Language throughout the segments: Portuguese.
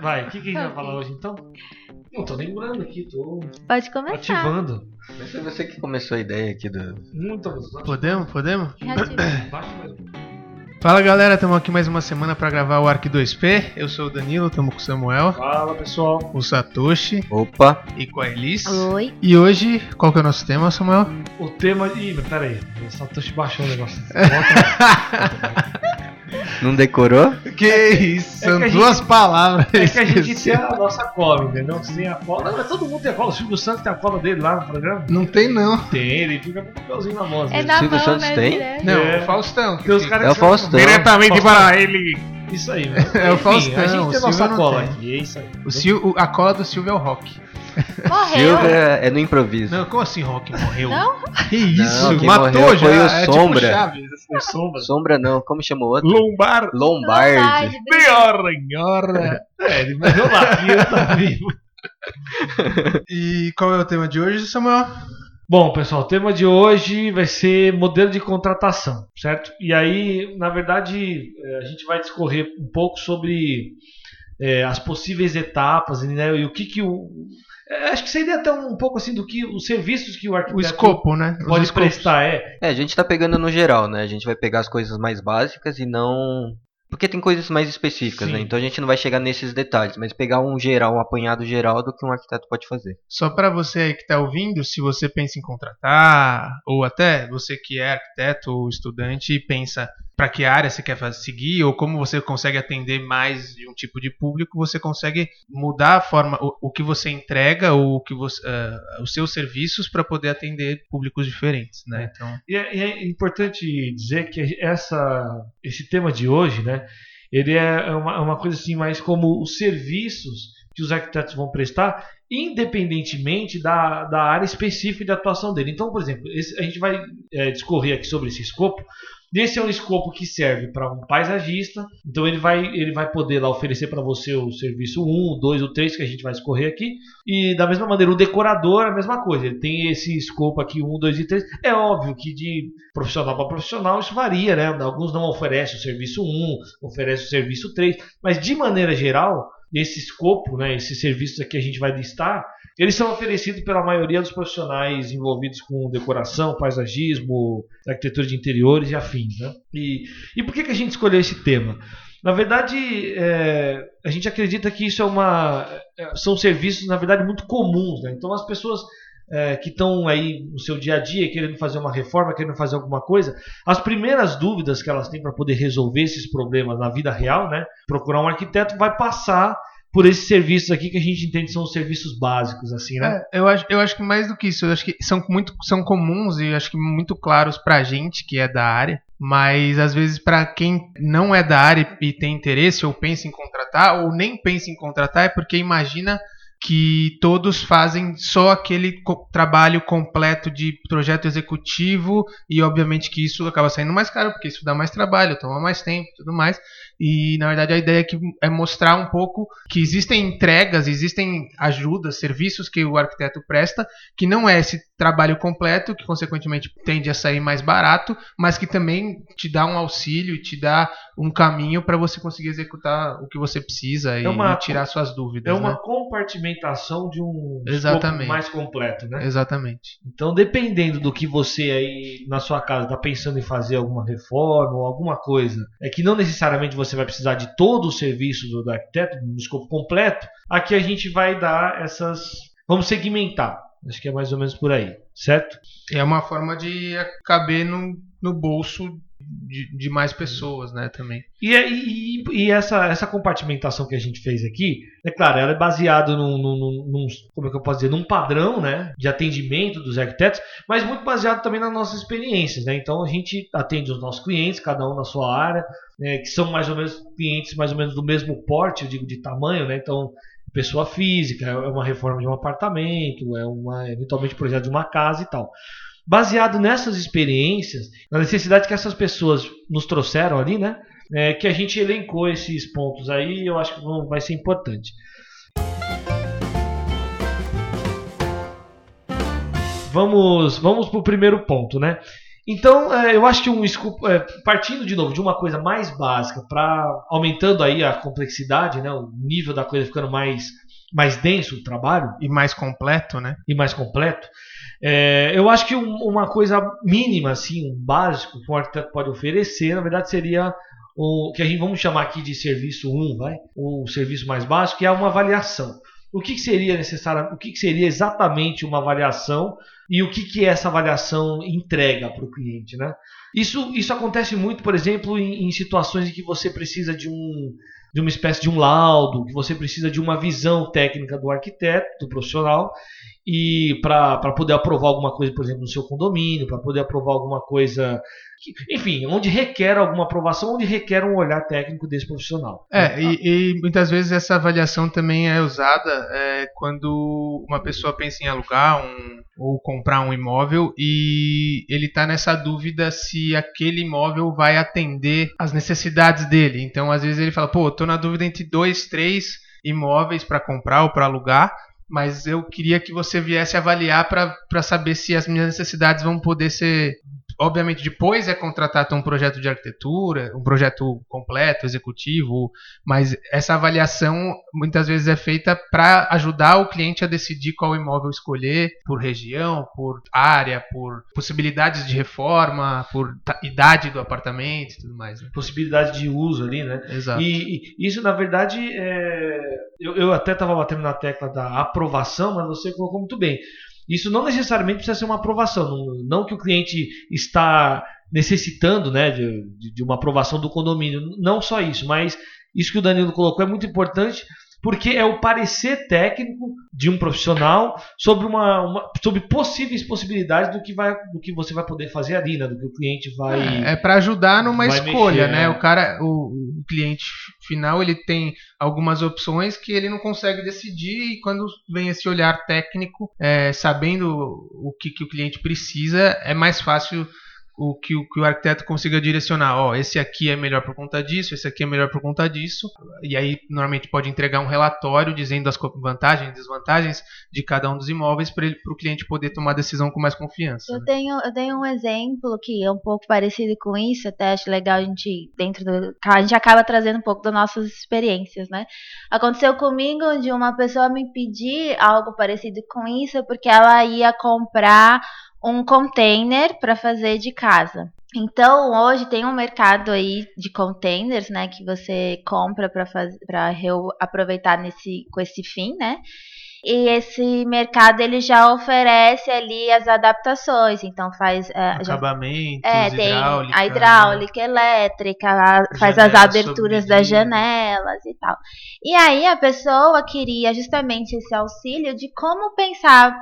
Vai, o que, que a gente vai falar hoje então? Não tô lembrando aqui, tô Pode começar. ativando. Mas foi você que começou a ideia aqui do. Muito Podemos? Podemos? Reativa. Baixa mais. Fala galera, estamos aqui mais uma semana para gravar o Arc 2P. Eu sou o Danilo, estamos com o Samuel, Fala pessoal. o Satoshi Opa! e com a Elis. Oi. E hoje, qual que é o nosso tema, Samuel? O tema. Ih, mas pera aí. O Satoshi baixou o negócio. Volta. Não decorou? Que isso, É são que a duas gente- palavras. É que a gente tem a nossa cola, entendeu? Tem a cola. Mas todo mundo tem a cola. O Silvio Santos tem a cola dele lá no programa? Não tem não. Tem, ele fica com o papelzinho na mão. É na Silvio mão, Santos né? tem? direto. Não, É. o Faustão. que Tem os caras É o que são- Faustão. Diretamente para ele. Isso aí, né? É o Enfim, Faustão, A gente o tem a nossa Silvio cola tem. aqui, é isso aí. O Sil- o- a cola do Silvio é o Rock. Morreu. Silvio é, é no improviso. Não, como assim Rock morreu? Não? Que isso, quem matou morreu já. foi o é Sombra. tipo Chaves. Foi sombra. Sombra não, como chamou outro? Lombar. Lombardi. Pior, nhora. É, ele morreu lá. E ele tá vivo. E qual é o tema de hoje, Samuel? Bom, pessoal, o tema de hoje vai ser modelo de contratação, certo? E aí, na verdade, eh, a gente vai discorrer um pouco sobre eh, as possíveis etapas né, e o que que o. eh, Acho que seria até um pouco assim do que os serviços que o O arquiteto escopo, né? Os pode escopos. prestar. É, É, a gente tá pegando no geral, né? A gente vai pegar as coisas mais básicas e não. Porque tem coisas mais específicas, Sim. né? Então a gente não vai chegar nesses detalhes, mas pegar um geral, um apanhado geral do que um arquiteto pode fazer. Só para você aí que está ouvindo, se você pensa em contratar, ou até você que é arquiteto ou estudante e pensa para que área você quer fazer, seguir, ou como você consegue atender mais de um tipo de público, você consegue mudar a forma, o, o que você entrega, ou o que você, ah, os seus serviços para poder atender públicos diferentes, né? Então, E é, e é importante dizer que essa, esse tema de hoje, né, ele é uma, é uma coisa assim mais como os serviços que os arquitetos vão prestar, independentemente da, da área específica de atuação dele. Então, por exemplo, esse- a gente vai é, discorrer aqui sobre esse escopo. Esse é um escopo que serve para um paisagista, então ele vai, ele vai poder lá oferecer para você o serviço 1, o 2, o 3 que a gente vai escorrer aqui. E da mesma maneira, o decorador, a mesma coisa. Ele tem esse escopo aqui, 1, 2 e 3. É óbvio que de profissional para profissional isso varia, né? Alguns não oferecem o serviço 1, oferecem o serviço 3. Mas de maneira geral, esse escopo, né, esses serviços aqui a gente vai listar, eles são oferecidos pela maioria dos profissionais envolvidos com decoração, paisagismo, arquitetura de interiores e afins. Né? E, e por que, que a gente escolheu esse tema? Na verdade, é, a gente acredita que isso é uma, é, são serviços, na verdade, muito comuns. Né? Então, as pessoas é, que estão aí no seu dia a dia querendo fazer uma reforma, querendo fazer alguma coisa, as primeiras dúvidas que elas têm para poder resolver esses problemas na vida real, né? procurar um arquiteto, vai passar por esses serviços aqui que a gente entende são os serviços básicos, assim, né? É, eu, acho, eu acho que mais do que isso, eu acho que são muito são comuns e acho que muito claros pra gente que é da área, mas às vezes pra quem não é da área e tem interesse ou pensa em contratar ou nem pensa em contratar é porque imagina que todos fazem só aquele co- trabalho completo de projeto executivo e obviamente que isso acaba saindo mais caro porque isso dá mais trabalho, toma mais tempo, tudo mais. E na verdade a ideia aqui é mostrar um pouco que existem entregas, existem ajudas, serviços que o arquiteto presta, que não é esse trabalho completo, que consequentemente tende a sair mais barato, mas que também te dá um auxílio e te dá um caminho para você conseguir executar o que você precisa e, uma- tirar suas dúvidas. É uma né? compartimentação de um Exatamente. mais completo, né? Exatamente. Então, dependendo do que você aí na sua casa está pensando em fazer alguma reforma ou alguma coisa, é que não necessariamente você vai precisar de todo o serviço do arquiteto, no escopo completo, aqui a gente vai dar essas. Vamos segmentar. Acho que é mais ou menos por aí, certo? É uma forma de caber no, no bolso de, de mais pessoas, né, também. E, é- e- e essa, essa compartimentação que a gente fez aqui, é claro, ela é baseada num, num- num- como é que eu posso dizer, num padrão né, de atendimento dos arquitetos, mas muito baseado também nas nossas experiências. Né? Então a gente atende os nossos clientes, cada um na sua área, né, que são mais ou menos clientes mais ou menos do mesmo porte, eu digo de tamanho, né? Então, pessoa física, é uma reforma de um apartamento, é uma eventualmente projeto de uma casa e tal. Baseado nessas experiências, na necessidade que essas pessoas nos trouxeram ali, né? é, que a gente elencou esses pontos aí, eu acho que vão- vai ser importante. Vamos, vamos para o primeiro ponto, né? Então, é, eu acho que um é, partindo de novo de uma coisa mais básica para aumentando aí a complexidade, né, o nível da coisa ficando mais mais denso o trabalho e mais completo, né? E mais completo. É, eu acho que um, uma coisa mínima, assim, um básico que um arquiteto pode oferecer, na verdade, seria o que a gente vamos chamar aqui de serviço 1, vai? O serviço mais básico, que é uma avaliação. O que, que seria necessário, o que, que, seria exatamente uma avaliação e o que, que essa avaliação entrega para o cliente, né? Isso, isso acontece muito, por exemplo, em, em situações em que você precisa de um de uma espécie de um laudo, que você precisa de uma visão técnica do arquiteto, do profissional, e para poder aprovar alguma coisa, por exemplo, no seu condomínio, para poder aprovar alguma coisa, enfim, onde requer alguma aprovação, onde requer um olhar técnico desse profissional. É, e, e muitas vezes essa avaliação também é usada é, quando uma pessoa pensa em alugar um, ou comprar um imóvel e ele está nessa dúvida se aquele imóvel vai atender às necessidades dele. Então, às vezes ele fala, pô, estou na dúvida entre dois, três imóveis para comprar ou para alugar mas eu queria que você viesse avaliar para saber se as minhas necessidades vão poder ser. Obviamente, depois é contratar um projeto de arquitetura, um projeto completo, executivo, mas essa avaliação muitas vezes é feita para ajudar o cliente a decidir qual imóvel escolher, por região, por área, por possibilidades de reforma, por idade do apartamento e tudo mais. Né? Possibilidade de uso ali, né? Exato. E, e isso, na verdade, é... eu, eu até estava batendo na tecla da aprovação, mas você colocou muito bem. Isso não necessariamente precisa ser uma aprovação. Não, não que o cliente está necessitando né, de, de uma aprovação do condomínio. Não só isso, mas isso que o Danilo colocou é muito importante porque é o parecer técnico de um profissional sobre, uma, uma, sobre possíveis possibilidades do que, vai, do que você vai poder fazer ali, né? do que o cliente vai. É, é para ajudar numa escolha, mexer, né? É. O cara, o, o, cliente final, ele tem algumas opções que ele não consegue decidir e quando vem esse olhar técnico, é, sabendo o que, que o cliente precisa, é mais fácil o que, o que o arquiteto consiga direcionar, ó, esse aqui é melhor por conta disso, esse aqui é melhor por conta disso, e aí normalmente pode entregar um relatório dizendo as vantagens e desvantagens de cada um dos imóveis para o cliente poder tomar decisão com mais confiança. Eu, né? tenho, eu tenho um exemplo que é um pouco parecido com isso, até acho legal a gente, dentro do. A gente acaba trazendo um pouco das nossas experiências, né? Aconteceu comigo de uma pessoa me pedir algo parecido com isso, porque ela ia comprar um container para fazer de casa. Então, hoje tem um mercado aí de containers, né, que você compra para aproveitar nesse com esse fim, né? E esse mercado ele já oferece ali as adaptações, então faz é, acabamentos, é, tem hidráulica, a hidráulica, elétrica, a, faz as aberturas das janelas e tal. E aí a pessoa queria justamente esse auxílio de como pensar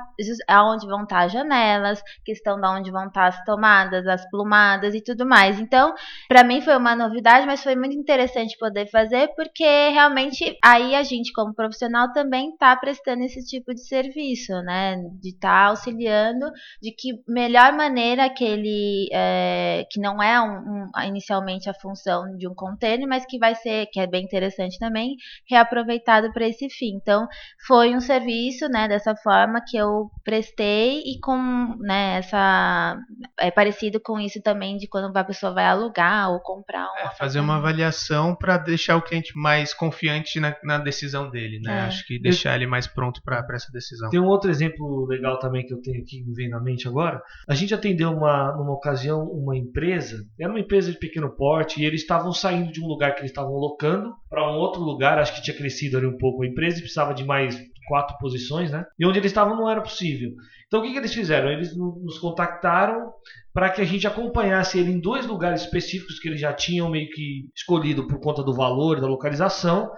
aonde vão estar as janelas, questão de onde vão estar as tomadas, as plumadas e tudo mais. Então, para mim foi uma novidade, mas foi muito interessante poder fazer porque realmente aí a gente como profissional também está prestando esse tipo de serviço, né? De estar tá auxiliando de que melhor maneira aquele é, que não é um, um, inicialmente a função de um container, mas que vai ser, que é bem interessante também, reaproveitado para esse fim. Então, foi um serviço, né, dessa forma que eu prestei e com, né, essa é parecido com isso também de quando a pessoa vai alugar ou comprar um é, fazer uma avaliação para deixar o cliente mais confiante na, na decisão dele, né? É. Acho que deixar ele mais pronto para essa decisão. Tem um outro exemplo legal também que eu tenho aqui que me vem na mente agora. A gente atendeu uma, numa ocasião uma empresa, era uma empresa de pequeno porte, e eles estavam saindo de um lugar que eles estavam locando para um outro lugar, acho que tinha crescido ali um pouco a empresa e precisava de mais quatro posições, né? E onde eles estavam não era possível. Então o que, que eles fizeram? Eles nos contactaram para que a gente acompanhasse ele em dois lugares específicos que eles já tinham meio que escolhido por conta do valor, da localização,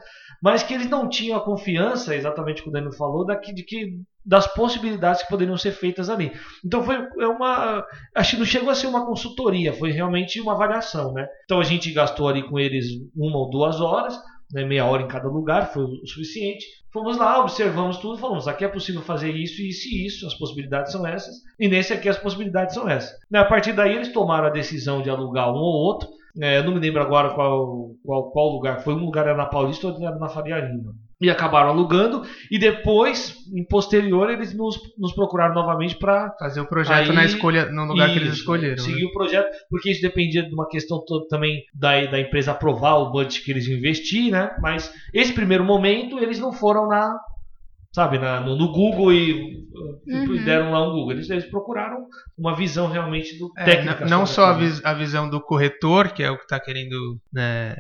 mas que eles não tinham a confiança, exatamente como o Daniel falou, daqui, de que das possibilidades que poderiam ser feitas ali. Então foi é uma, acho que não chegou a ser uma consultoria, foi realmente uma avaliação, né? Então a gente gastou ali com eles uma ou duas horas, né, meia hora em cada lugar, foi o suficiente. Fomos lá, observamos tudo, falamos: aqui é possível fazer isso, isso e isso, as possibilidades são essas, e nesse aqui as possibilidades são essas. A partir daí eles tomaram a decisão de alugar um ou outro, é, eu não me lembro agora qual, qual, qual lugar. Foi um lugar era na Paulista ou era na Faria Lima. e acabaram alugando e depois em posterior eles nos, nos procuraram novamente para fazer o projeto aí, na escolha no lugar isso, que eles escolheram seguir né? o projeto porque isso dependia de uma questão toda também da, da empresa aprovar o budget que eles iam investir né mas esse primeiro momento eles não foram na sabe, na, no, no, Google e uhum. deram lá um Google. Eles, eles procuraram uma visão realmente do é, técnica. Não, não só a, vis, a, visão do corretor, que é o que está querendo né,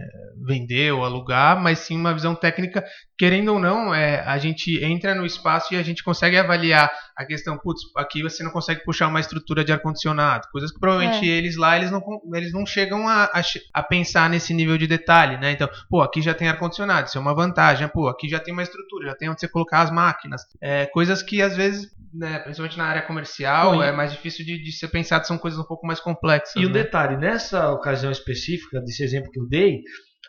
vender ou alugar, mas sim uma visão técnica. Querendo ou não, é, a gente entra no espaço e a gente consegue avaliar a questão, putz, aqui você não consegue puxar uma estrutura de ar-condicionado, coisas que provavelmente é. eles lá, eles não, eles não chegam a, a, a, pensar nesse nível de detalhe, né? Então, pô, aqui já tem ar-condicionado, isso é uma vantagem, pô, aqui já tem uma estrutura, já tem onde você colocar as máquinas, é, coisas que às vezes, né, principalmente na área comercial, Bom, é mais difícil de, de, ser pensado, são coisas um pouco mais complexas. E o né? detalhe, nessa ocasião específica, desse exemplo que eu dei,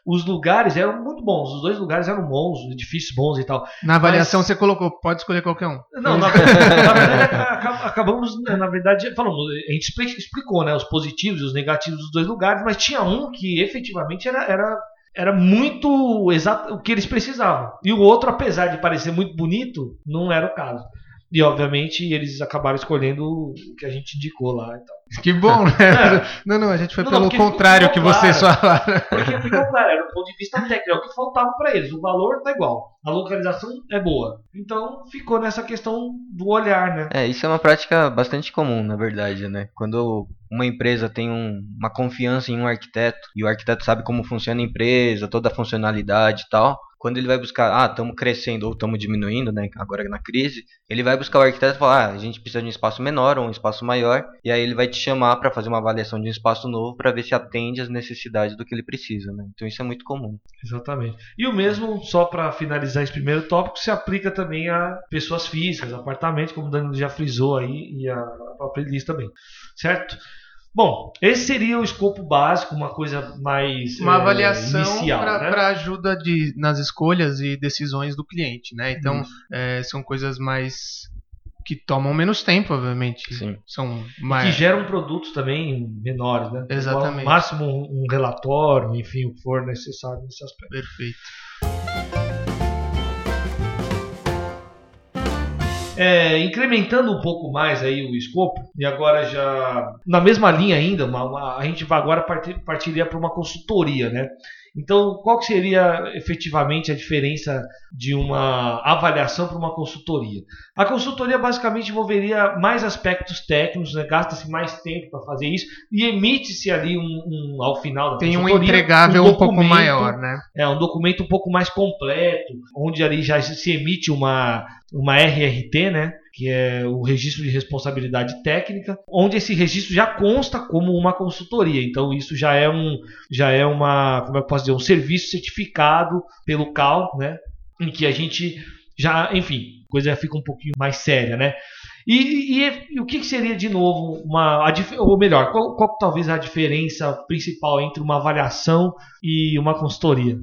os lugares eram muito bons, os dois lugares eram bons, edifícios bons e tal. Na avaliação mas... você colocou, pode escolher qualquer um. Não, na, na verdade acabamos, na verdade, falando, a gente explicou, né, os positivos e os negativos dos dois lugares, mas tinha um que efetivamente era, era era muito exato o que eles precisavam. E o outro, apesar de parecer muito bonito, não era o caso. E obviamente eles acabaram escolhendo o que a gente indicou lá e tal. Que bom, né? É. Não, não, a gente foi não, pelo contrário que vocês falaram. Porque ficou claro, era do ponto de vista técnico, é o que faltava para eles. O valor tá igual, a localização é boa. Então ficou nessa questão do olhar, né? É, isso é uma prática bastante comum, na verdade, né? Quando uma empresa tem um, uma confiança em um arquiteto e o arquiteto sabe como funciona a empresa, toda a funcionalidade e tal, quando ele vai buscar, ah, estamos crescendo ou estamos diminuindo, né, agora na crise, ele vai buscar o arquiteto e falar, ah, a gente precisa de um espaço menor ou um espaço maior, e aí ele vai te chamar para fazer uma avaliação de um espaço novo para ver se atende às necessidades do que ele precisa, né? Então isso é muito comum. Exatamente. E o mesmo, só para finalizar esse primeiro tópico, se aplica também a pessoas físicas, apartamentos, como o Danilo já frisou aí, e a própria Elis também, certo? Bom, esse seria o escopo básico, uma coisa mais uma é, avaliação para né? ajuda de, nas escolhas e decisões do cliente, né? Então é, são coisas mais que tomam menos tempo, obviamente. Sim. São mais... que geram produtos também menores, né? Exatamente. No máximo um relatório, enfim, o que for necessário nesse aspecto. Perfeito. É, incrementando um pouco mais aí o escopo, e agora já na mesma linha ainda, uma, uma, a gente vai agora partir, partiria para uma consultoria, né? Então, qual seria efetivamente a diferença de uma avaliação para uma consultoria? A consultoria basicamente envolveria mais aspectos técnicos, né? gasta-se mais tempo para fazer isso e emite-se ali um, um, ao final da Tem um entregável um, um, pouco maior, né? É um documento um pouco mais completo, onde ali já se emite uma uma RRT, né? que é o registro de responsabilidade técnica, onde esse registro já consta como uma consultoria. Então isso já é um já é uma, como eu posso dizer, um serviço certificado pelo CAL, né? Em que a gente já, enfim, coisa fica um pouquinho mais séria, né? E, e, e o que seria de novo uma, a, ou melhor, qual, qual talvez a diferença principal entre uma avaliação e uma consultoria?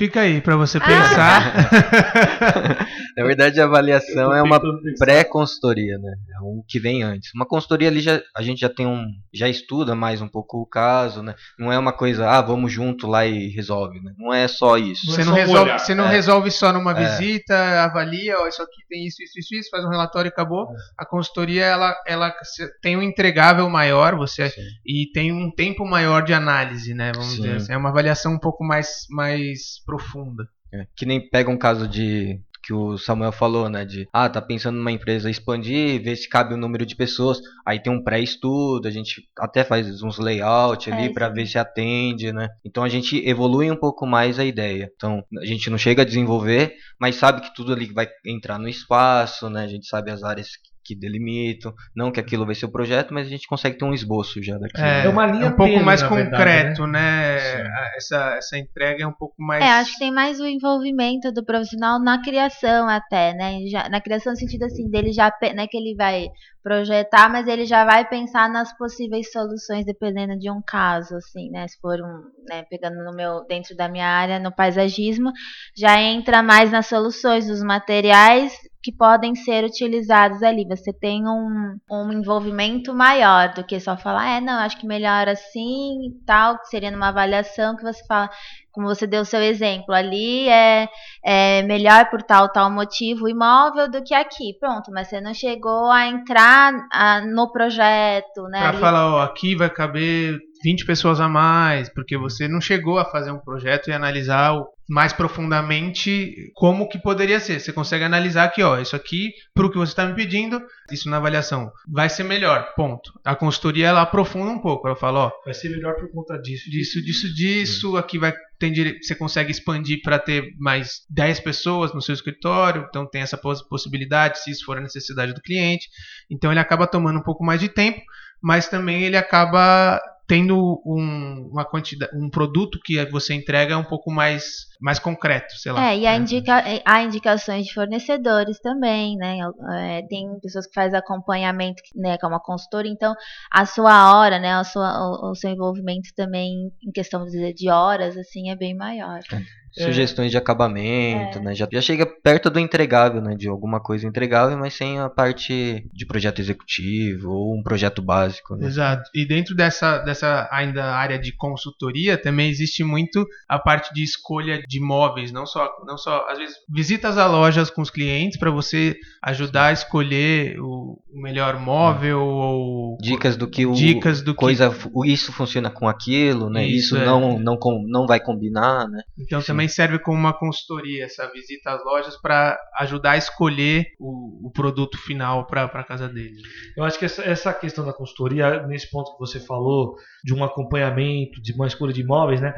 Fica aí para você pensar. Ah. Na verdade, a avaliação é uma pré-consultoria, né? É o que vem antes. Uma consultoria ali já, a gente já tem um, já estuda mais um pouco o caso, né? Não é uma coisa, ah, vamos junto lá e resolve, né? Não é só isso. Você não, é resolve, você não é. resolve só numa é. visita, avalia, ó, isso aqui tem isso, isso, isso, isso, faz um relatório e acabou. É. A consultoria ela, ela tem um entregável maior, você Sim. e tem um tempo maior de análise, né? Vamos Sim. dizer assim. É uma avaliação um pouco mais, mais profunda. É, que nem pega um caso de que o Samuel falou, né? De ah, tá pensando numa empresa expandir, ver se cabe o número de pessoas. Aí tem um pré-estudo, a gente até faz uns layout ali é, para ver se atende, né? Então a gente evolui um pouco mais a ideia. Então a gente não chega a desenvolver, mas sabe que tudo ali vai entrar no espaço, né? A gente sabe as áreas que delimitam, não que aquilo vai ser o projeto, mas a gente consegue ter um esboço já daqui. É, é uma linha é um pouco mais concreto, verdade, né? né? Essa, essa entrega é um pouco mais. É, acho que tem mais o envolvimento do profissional na criação até, né? Já, na criação no sentido assim dele já, né, que ele vai projetar, mas ele já vai pensar nas possíveis soluções dependendo de um caso, assim, né? Se for um, né, pegando no meu dentro da minha área no paisagismo, já entra mais nas soluções, nos materiais que podem ser utilizados ali. Você tem um, um envolvimento maior do que só falar, é, não, acho que melhor assim tal, que seria numa avaliação que você fala, como você deu o seu exemplo, ali é, é melhor por tal tal motivo imóvel do que aqui. Pronto, mas você não chegou a entrar a, no projeto, né? Para falar, ó, aqui vai caber 20 pessoas a mais, porque você não chegou a fazer um projeto e analisar mais profundamente como que poderia ser. Você consegue analisar aqui, ó, isso aqui, para o que você está me pedindo, isso na avaliação, vai ser melhor, ponto. A consultoria, ela aprofunda um pouco, ela fala, ó... Vai ser melhor por conta disso, disso, disso, disso, aqui vai tem você consegue expandir para ter mais 10 pessoas no seu escritório, então tem essa possibilidade, se isso for a necessidade do cliente. Então ele acaba tomando um pouco mais de tempo, mas também ele acaba tendo um, uma quantidade, um produto que você entrega um pouco mais, mais concreto, sei lá. É, e há, né? indica, há indicações de fornecedores também, né? É, tem pessoas que fazem acompanhamento, né, que é uma consultora, então a sua hora, né, a sua, o, o seu envolvimento também em questão de, de horas, assim, é bem maior. É. É. sugestões de acabamento, é. né? Já, já chega perto do entregável, né? De alguma coisa entregável, mas sem a parte de projeto executivo ou um projeto básico. Né? Exato. E dentro dessa, dessa ainda área de consultoria também existe muito a parte de escolha de móveis, não só, não só às vezes visitas a lojas com os clientes para você ajudar a escolher o, melhor móvel é. ou dicas do que o dicas do coisa que... isso funciona com aquilo, né? Isso, isso é. não não não vai combinar, né? Então Sim também serve como uma consultoria, essa visita às lojas para ajudar a escolher o, o produto final para a casa deles. Eu acho que essa, essa questão da consultoria, nesse ponto que você falou, de um acompanhamento, de uma escolha de imóveis, né?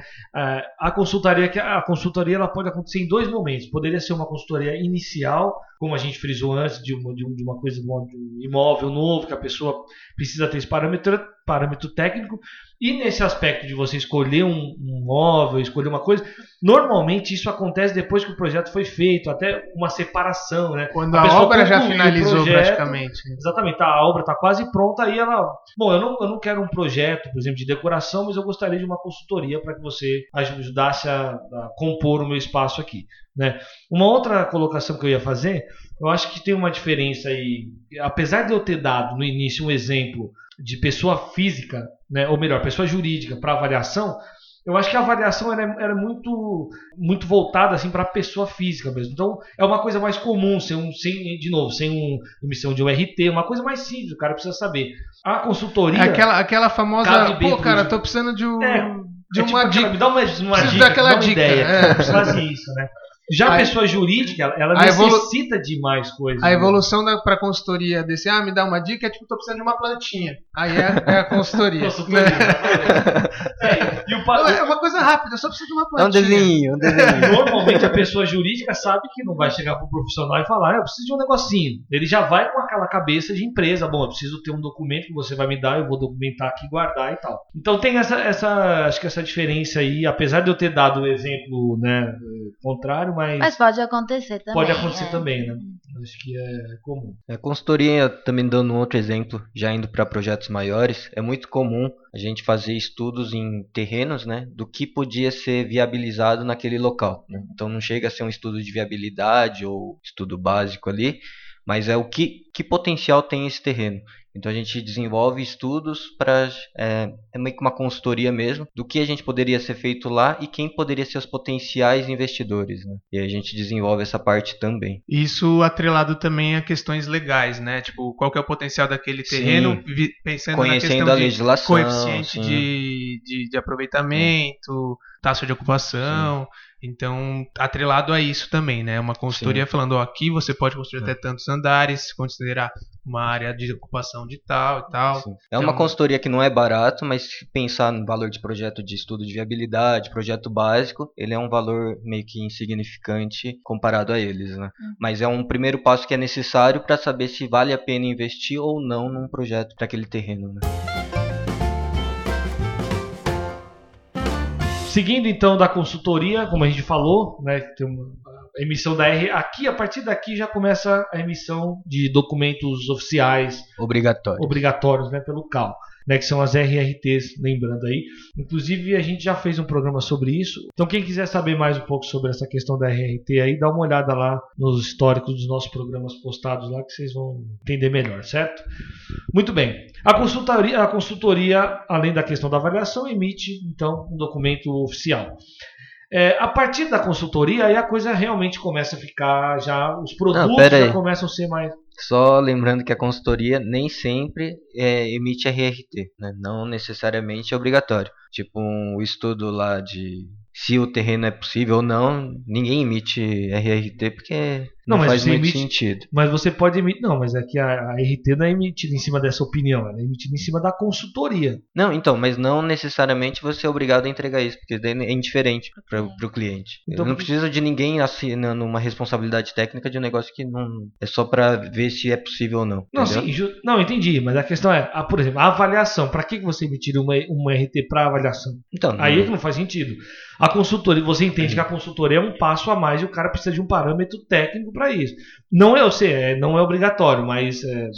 A consultoria, a consultoria ela pode acontecer em dois momentos. Poderia ser uma consultoria inicial, como a gente frisou antes, de uma, de uma coisa, de um imóvel novo que a pessoa precisa ter esse parâmetro, parâmetro técnico. E nesse aspecto de você escolher um, um móvel, escolher uma coisa, normalmente isso acontece depois que o projeto foi feito, até uma separação, né? Quando a, a obra já finalizou projeto, praticamente. Exatamente, tá, a obra está quase pronta, aí ela. Bom, eu não, eu não quero um projeto, por exemplo, de decoração, mas eu gostaria de uma consultoria para que você ajudasse a, a, compor o meu espaço aqui. Né? Uma outra colocação que eu ia fazer, eu acho que tem uma diferença aí, apesar de eu ter dado no início um exemplo de pessoa física, né, ou melhor, pessoa jurídica para avaliação, eu acho que a avaliação era, era muito muito voltada assim para a pessoa física mesmo. Então é uma coisa mais comum, sem, um, sem de novo, sem um, emissão de um RT, uma coisa mais simples, o cara precisa saber. A consultoria. É aquela, aquela famosa. Pô, cara, tô precisando de um. É, de é uma tipo, dica. Me dá uma, uma dica, daquela dá uma dica. ideia. É. Fazer isso, né? Já a pessoa jurídica, ela necessita de mais coisas. A né? evolução da, pra consultoria desse, ah, me dá uma dica, é tipo, tô precisando de uma plantinha. Aí é, é a consultoria. consultoria. é, e o, não, é uma coisa rápida, eu só preciso de uma plantinha. É um desenho, um desenho. Normalmente a pessoa jurídica sabe que não vai chegar pro profissional e falar, ah, eu preciso de um negocinho. Ele já vai com aquela cabeça de empresa, bom, eu preciso ter um documento que você vai me dar, eu vou documentar aqui, guardar e tal. Então tem essa, essa acho que essa diferença aí, apesar de eu ter dado o exemplo, né, contrário, mas. Mas pode acontecer também. Pode acontecer é. também, né? Acho que é comum. A consultoria, também dando um outro exemplo, já indo para projetos maiores, é muito comum a gente fazer estudos em terrenos, né, do que podia ser viabilizado naquele local. Né? Então não chega a ser um estudo de viabilidade ou estudo básico ali, mas é o que, que potencial tem esse terreno. Então a gente desenvolve estudos para é, é, meio que uma consultoria mesmo do que a gente poderia ser feito lá e quem poderia ser os potenciais investidores, né? E a gente desenvolve essa parte também. Isso atrelado também a questões legais, né? Tipo, qual que é o potencial daquele terreno, sim. pensando Conhecendo na questão a legislação, de coeficiente de, de, de, aproveitamento, taxa de ocupação. Sim. Então, atrelado a isso também, né? Uma consultoria Sim. falando, ó, aqui você pode construir até tantos andares, considerar uma área de ocupação de tal e tal. Sim. É uma então, consultoria que não é barato, mas se pensar no valor de projeto de estudo de viabilidade, projeto básico, ele é um valor meio que insignificante comparado a eles, né? Hum. Mas é um primeiro passo que é necessário para saber se vale a pena investir ou não num projeto para aquele terreno, né? Seguindo então da consultoria, como a gente falou, né, tem uma emissão da R. Aqui, a partir daqui, já começa a emissão de documentos oficiais obrigatórios, obrigatórios né, pelo CAL. Né, que são as RRTs, lembrando aí. Inclusive, a gente já fez um programa sobre isso. Então, quem quiser saber mais um pouco sobre essa questão da RRT aí, dá uma olhada lá nos históricos dos nossos programas postados lá, que vocês vão entender melhor, certo? Muito bem. A consultoria, a consultoria além da questão da avaliação, emite, então, um documento oficial. É, a partir da consultoria, aí a coisa realmente começa a ficar já. Os produtos Não, já começam a ser mais. Só lembrando que a consultoria nem sempre é, emite RRT, né? não necessariamente é obrigatório. Tipo um estudo lá de se o terreno é possível ou não, ninguém emite RRT porque Não, não, mas faz você muito emite- sentido. Mas você pode emitir. Não, mas é que a, a RT não é emitida em cima dessa opinião, ela é emitida em cima da consultoria. Não, então, mas não necessariamente você é obrigado a entregar isso, porque daí é indiferente para o cliente. Então- não precisa de ninguém assinando uma responsabilidade técnica de um negócio que não é só para ver se é possível ou não. Não, sim, ju- não, entendi, mas a questão é, ah, por exemplo, a avaliação. Para que você emitir uma, uma RT para avaliação? Então, Aí é não- que não faz sentido. A consultoria, você entende que a consultoria é um passo a mais e o cara precisa de um parâmetro técnico para isso. Não é, eu sei, é, não é obrigatório, mas é,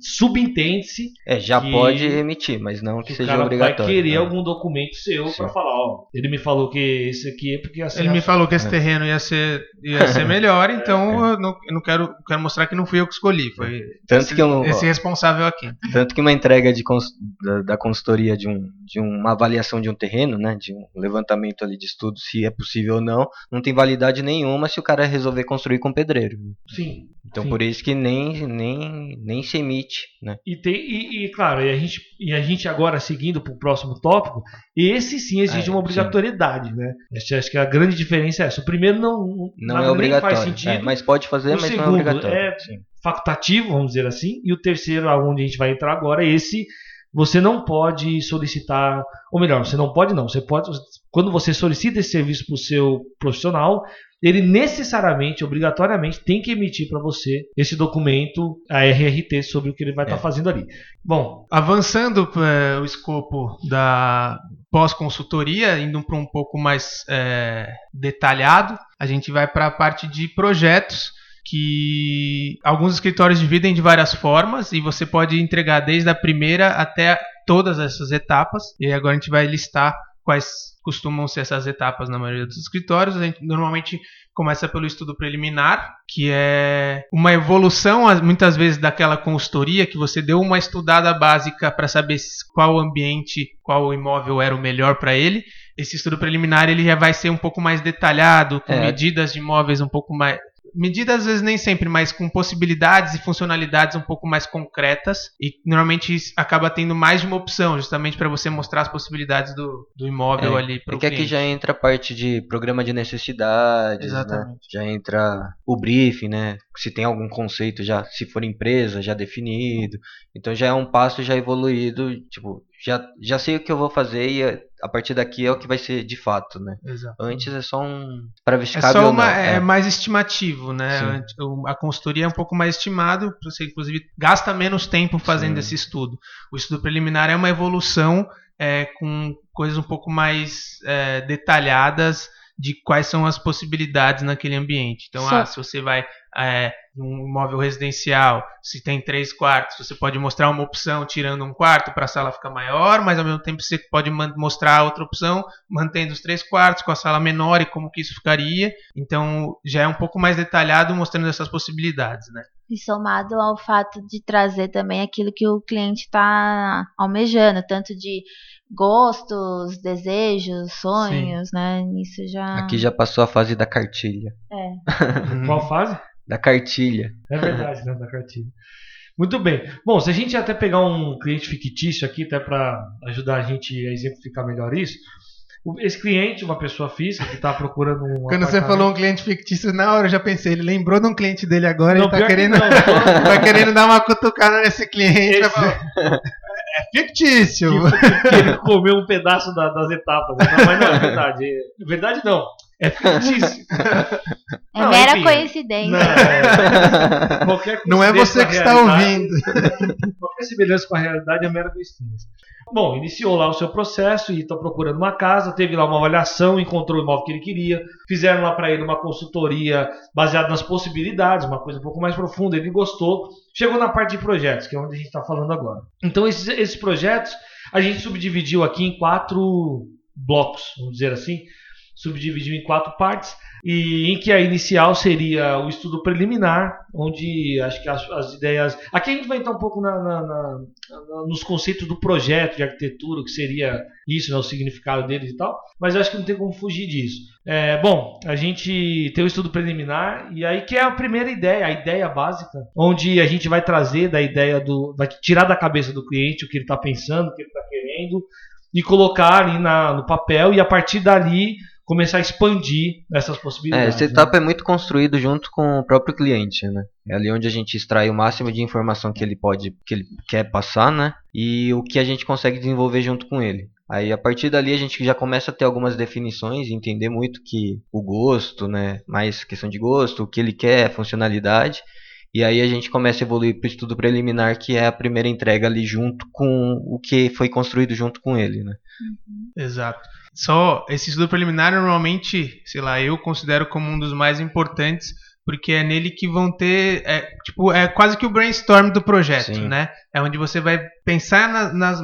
subentende-se É, já que- pode emitir, mas não que, que o seja cara obrigatório. vai querer né? algum documento seu para falar, ó, ele me falou que esse aqui é porque assim. Ele me falou que esse É. terreno ia ser, ia ser melhor, então eu não, eu não quero, quero mostrar que não fui eu que escolhi. Foi Tanto esse, que eu- esse responsável aqui. Tanto que uma entrega de cons- da, da consultoria de, um, de uma avaliação de um terreno, né, de um levantamento ali de estudo, se é possível ou não, não tem validade nenhuma se o cara resolver construir com pedreiro. Sim. Então Sim. por isso que nem, nem, nem se emite, né? E, tem, e, e, claro, e a, gente, e a gente agora seguindo para o próximo tópico, esse sim exige É, uma obrigatoriedade, né? Acho, acho que a grande diferença é essa. O primeiro não, Não é obrigatório. faz sentido, é, mas pode fazer, O mas não é obrigatório. é- Sim. facultativo, vamos dizer assim, e o terceiro, aonde a gente vai entrar agora, é esse você não pode solicitar, ou melhor, você não pode não, você pode, quando você solicita esse serviço para o seu profissional, ele necessariamente, obrigatoriamente, tem que emitir para você esse documento, a RRT, sobre o que ele vai estar É. fazendo ali. Bom, Avançando é, o escopo da pós-consultoria, indo para um pouco mais é, detalhado, a gente vai para a parte de projetos que alguns escritórios dividem de várias formas e você pode entregar desde a primeira até todas essas etapas. E agora a gente vai listar quais costumam ser essas etapas na maioria dos escritórios. A gente normalmente começa pelo estudo preliminar, que é uma evolução, as- muitas vezes, daquela consultoria, que você deu uma estudada básica para saber qual ambiente, qual imóvel era o melhor para ele. Esse estudo preliminar ele já vai ser um pouco mais detalhado, com É. medidas de imóveis um pouco mais. Medidas às vezes nem sempre, mas com possibilidades e funcionalidades um pouco mais concretas. E normalmente acaba tendo mais de uma opção, justamente para você mostrar as possibilidades do, do imóvel É, ali para É o que aqui já entra a parte de programa de necessidades, né? Já entra o briefing, né? Se tem algum conceito já, se for empresa, já definido. Então já é um passo já evoluído, tipo, já, já sei o que eu vou fazer e a- partir daqui é o que vai ser de fato, né? Exato. Antes é só um para ver se É cabe só uma, é é. mais estimativo, né? Sim. A consultoria é um pouco mais estimado, você inclusive gasta menos tempo fazendo Sim. esse estudo. O estudo preliminar é uma evolução é, com coisas um pouco mais é, detalhadas de quais são as possibilidades naquele ambiente. Então, Só- ah, se você vai é, num imóvel residencial, se tem três quartos, você pode mostrar uma opção tirando um quarto para a sala ficar maior, mas ao mesmo tempo você pode mostrar outra opção mantendo os três quartos com a sala menor e como que isso ficaria. Então já é um pouco mais detalhado mostrando essas possibilidades, né? E somado ao fato de trazer também aquilo que o cliente está almejando, tanto de gostos, desejos, sonhos, né? Isso já. Aqui já passou a fase da cartilha. É. qual fase? Da cartilha. É verdade, né, da cartilha. Muito bem. Bom, se a gente até pegar um cliente fictício aqui, até para ajudar a gente a exemplificar melhor isso, esse cliente, uma pessoa física que está procurando um Quando você falou um cliente fictício, na hora eu já pensei, ele lembrou de um cliente dele agora Não, e tá pior que querendo, não. tá querendo dar uma cutucada nesse cliente. Esse- É fictício. que ele comeu um pedaço da- das etapas. Mas não, é verdade. É verdade não. É fictício. É Não, mera enfim, coincidência. Não, é, qualquer Não é coincidência você que está ouvindo. Qualquer semelhança com a realidade é mera coincidência. Bom, iniciou lá o seu processo e está procurando uma casa, teve lá uma avaliação, encontrou o imóvel que ele queria, fizeram lá para ele uma consultoria baseada nas possibilidades, uma coisa um pouco mais profunda, ele gostou. Chegou na parte de projetos, que é onde a gente está falando agora. Então, esses, esses projetos a gente subdividiu aqui em quatro blocos, vamos dizer assim, subdividiu em quatro partes e em que a inicial seria o estudo preliminar, onde acho que as, as ideias. Aqui a gente vai entrar um pouco na- na- na- nos conceitos do projeto de arquitetura, que seria isso, né, o significado deles e tal, mas acho que não tem como fugir disso. É, bom, a gente tem o estudo preliminar, e aí que é a primeira ideia, a ideia básica, onde a gente vai trazer da ideia do. vai tirar da cabeça do cliente o que ele está pensando, o que ele está querendo, e colocar ali na- no papel, e a partir dali começar a expandir essas É, possibilidades. esse né? etapa é muito construído junto com o próprio cliente, né? É ali onde a gente extrai o máximo de informação que ele pode, que ele quer passar, né? E o que a gente consegue desenvolver junto com ele. Aí a partir dali a gente já começa a ter algumas definições, e entender muito que o gosto, né? Mais questão de gosto, o que ele quer, funcionalidade. E aí a gente começa a evoluir para o estudo preliminar, que é a primeira entrega ali junto com o que foi construído junto com ele, né? Exato. Só esse estudo preliminar normalmente, sei lá, eu considero como um dos mais importantes, porque é nele que vão ter, é, tipo, é quase que o brainstorm do projeto, Sim. né? É onde você vai pensar na- nas,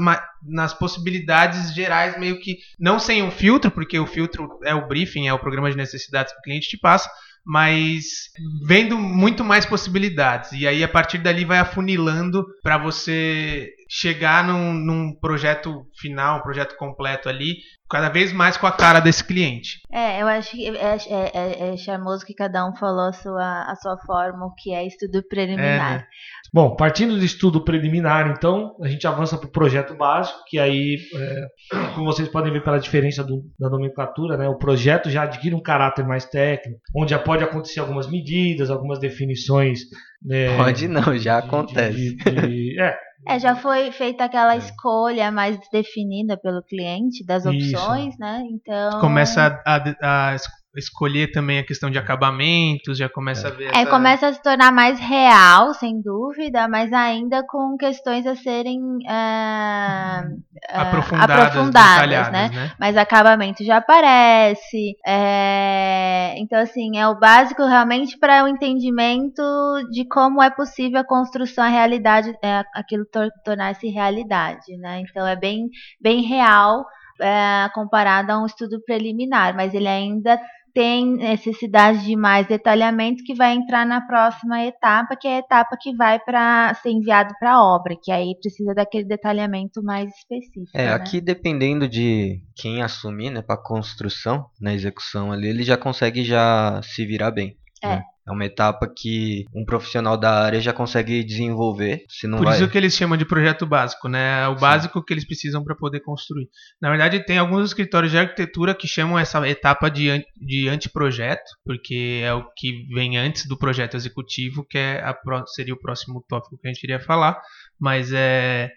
nas possibilidades gerais, meio que não sem um filtro, porque o filtro é o briefing, é o programa de necessidades que o cliente te passa, mas vendo muito mais possibilidades. E aí a partir dali vai afunilando para você chegar num, num projeto final, um projeto completo ali, cada vez mais com a cara desse cliente. É, eu acho que é, é- é- é charmoso que cada um falou a sua, a sua forma, o que é estudo preliminar. É? Bom, partindo do estudo preliminar, então, a gente avança para o projeto básico, que aí, é, como vocês podem ver pela diferença do- da nomenclatura, né, o projeto já adquire um caráter mais técnico, onde já pode acontecer algumas medidas, algumas definições. né, Pode não, já de- acontece. de- de- é, É, já foi feita aquela escolha mais definida pelo cliente das Isso. opções, né? Então. Começa a, a- a escolher também a questão de acabamentos, já começa a ver É, essa- começa a se tornar mais real, sem dúvida, mas ainda com questões a serem ah, aprofundadas, aprofundadas, detalhadas, né? né? Mas acabamento já aparece. é, Então, assim, é o básico realmente para o entendimento de como é possível a construção, a realidade, é, aquilo tor- tornar-se realidade, né? Então, é bem, bem real é, comparado a um estudo preliminar, mas ele ainda tem necessidade de mais detalhamento que vai entrar na próxima etapa, que é a etapa que vai para ser enviado para a obra, que aí precisa daquele detalhamento mais específico. É, né? aqui dependendo de quem assumir, né, para construção, na execução ali, ele já consegue já se virar bem. É. né? É uma etapa que um profissional da área já consegue desenvolver, se não Por vai... isso que eles chamam de projeto básico, né? É o Sim. básico que eles precisam para poder construir. Na verdade, tem alguns escritórios de arquitetura que chamam essa etapa de, de anteprojeto, porque é o que vem antes do projeto executivo, que é a seria o próximo tópico que a gente iria falar. Mas é.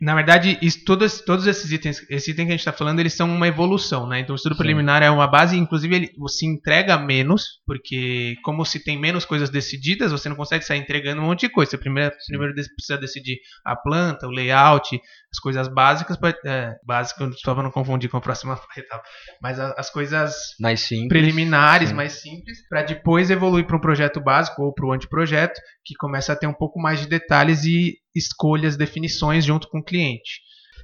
Na verdade, isso- todos, todos esses itens, esse item que a gente está falando, eles são uma evolução, né? Então, o estudo Sim. preliminar é uma base, inclusive, ele se entrega menos, porque como se tem menos coisas decididas, você não consegue sair entregando um monte de coisa. Você primeiro, primeiro precisa decidir a planta, o layout, as coisas básicas, pra- é, básicas, só para não confundir com a próxima etapa, mas a- as coisas mais simples. preliminares, sim. mais simples, para depois evoluir para um projeto básico ou para o anteprojeto, que começa a ter um pouco mais de detalhes e escolhas, definições junto com o cliente.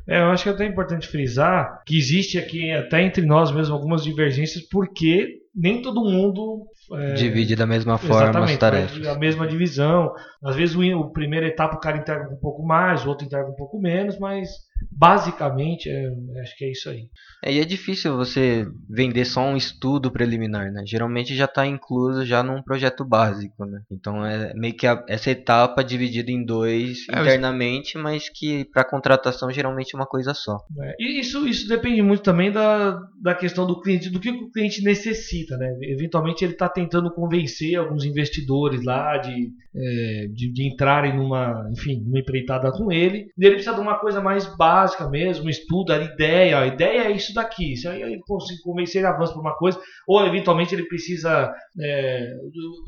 É, eu acho que é até importante frisar que existe aqui, até entre nós mesmo, algumas divergências, porque nem todo mundo é, Divide da mesma forma as exatamente, tarefas. a mesma divisão. Às vezes o, o primeira etapa o cara entrega um pouco mais, o outro entrega um pouco menos, mas basicamente é, acho que é isso aí. É, e é difícil você vender só um estudo preliminar, né? Geralmente já está incluso já num projeto básico, né? Então é meio que a- essa etapa dividida em dois É, internamente, mas que para contratação geralmente é uma coisa só. né? E isso, isso depende muito também da, da questão do cliente, do que o cliente necessita, né? Eventualmente ele está tentando convencer alguns investidores lá de, é, de, de entrarem numa, enfim, numa empreitada com ele, e ele precisa de uma coisa mais básica mesmo, estuda a ideia, a ideia é isso daqui. Se aí ele consegue convencer, ele avança para uma coisa, ou eventualmente ele precisa, é,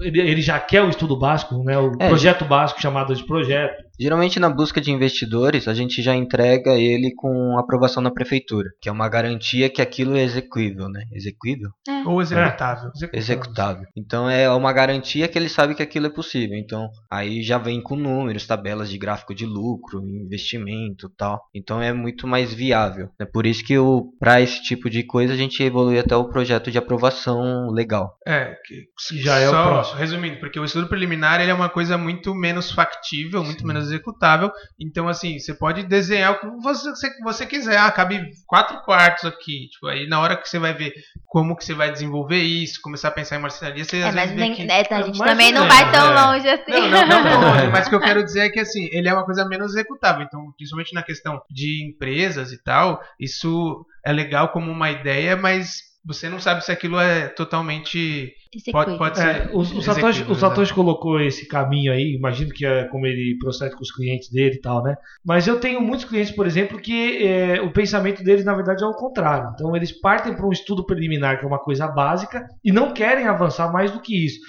ele, ele, já quer o estudo básico, né, o é, projeto básico chamado de projeto. Geralmente na busca de investidores, a gente já entrega ele com aprovação na prefeitura, que é uma garantia que aquilo é execuível, né? Execuível? É. Ou executável. É. Executável. Então é uma garantia que ele sabe que aquilo é possível. Então aí já vem com números, tabelas de gráfico de lucro, investimento tal. Então é muito mais viável. É por isso que para esse tipo de coisa a gente evolui até o projeto de aprovação legal. É, que já é Só, o próximo. Resumindo, porque o estudo preliminar ele é uma coisa muito menos factível, muito Sim. menos executável. Então, assim, você pode desenhar o que você, você quiser. Ah, cabe quatro quartos aqui. Tipo, aí na hora que você vai ver como que você vai desenvolver isso, começar a pensar em marcenaria, você é, às vezes nem, que... é, a gente também não vai tão é. longe assim. Não, não, não tão longe. Mas o que eu quero dizer é que, assim, ele é uma coisa menos executável. Então, principalmente na questão de empresas e tal, isso é legal como uma ideia, mas você não sabe se aquilo é totalmente. Pode, pode ser. É, o, o, Satoshi, o Satoshi colocou esse caminho aí, imagino que é como ele procede com os clientes dele e tal, né? Mas eu tenho muitos clientes, por exemplo, que é, o pensamento deles, na verdade, é o contrário. Então, eles partem para um estudo preliminar, que é uma coisa básica, e não querem avançar mais do que isso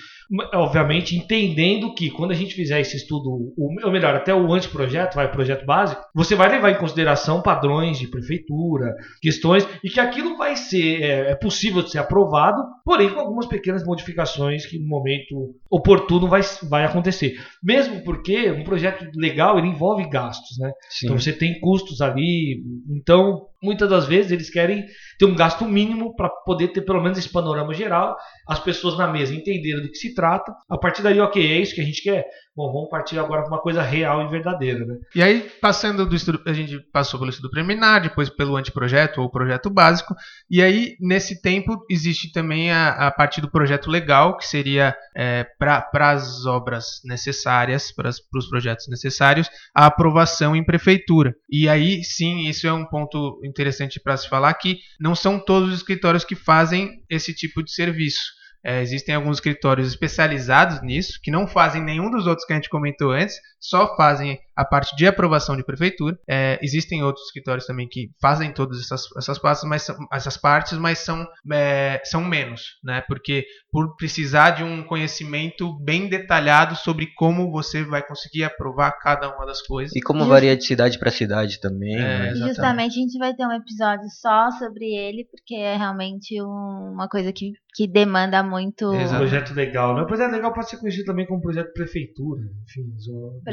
obviamente entendendo que quando a gente fizer esse estudo, ou melhor, até o anteprojeto, vai projeto básico, você vai levar em consideração padrões de prefeitura, questões, e que aquilo vai ser, é, é possível de ser aprovado, porém com algumas pequenas modificações que no momento oportuno vai, vai acontecer. Mesmo porque um projeto legal ele envolve gastos, né? Sim. Então você tem custos ali, então muitas das vezes eles querem ter um gasto mínimo para poder ter pelo menos esse panorama geral, as pessoas na mesa entenderem do que se trata. A partir daí, ok, é isso que a gente quer. Bom, vamos partir agora para uma coisa real e verdadeira, né? E aí, passando do estudo, a gente passou pelo estudo preliminar, depois pelo anteprojeto ou projeto básico, e aí, nesse tempo, existe também a, a parte do projeto legal, que seria é, para as obras necessárias, para os projetos necessários, a aprovação em prefeitura. E aí, sim, isso é um ponto interessante para se falar, que não são todos os escritórios que fazem esse tipo de serviço. É, existem alguns escritórios especializados nisso, que não fazem nenhum dos outros que a gente comentou antes, só fazem a parte de aprovação de prefeitura. É, existem outros escritórios também que fazem todas essas, essas partes, mas são, essas partes, mas são, é, são menos, né? Porque por precisar de um conhecimento bem detalhado sobre como você vai conseguir aprovar cada uma das coisas. E como varia de cidade para cidade também. É, né? Justamente a gente vai ter um episódio só sobre ele, porque é realmente um, uma coisa que, que demanda muito. Um projeto legal, né? O projeto legal pode ser conhecido também como projeto prefeitura, enfim.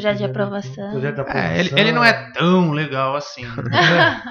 Projeto de aprovação. Projeto de aprovação. É, ele, ele, não é tão legal assim. Né?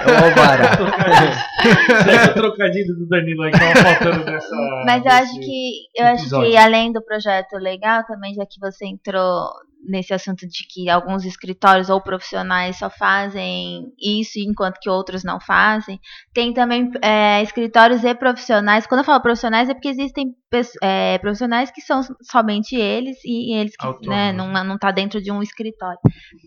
é o Alvará. Segue o trocadilho do Danilo aí que tava faltando nessa. Mas eu acho que eu episódio. acho que além do projeto legal, também já que você entrou nesse assunto de que alguns escritórios ou profissionais só fazem isso enquanto que outros não fazem. Tem também é, escritórios e profissionais. Quando eu falo profissionais é porque existem é, profissionais que são somente eles e, eles que né, não não está dentro de um escritório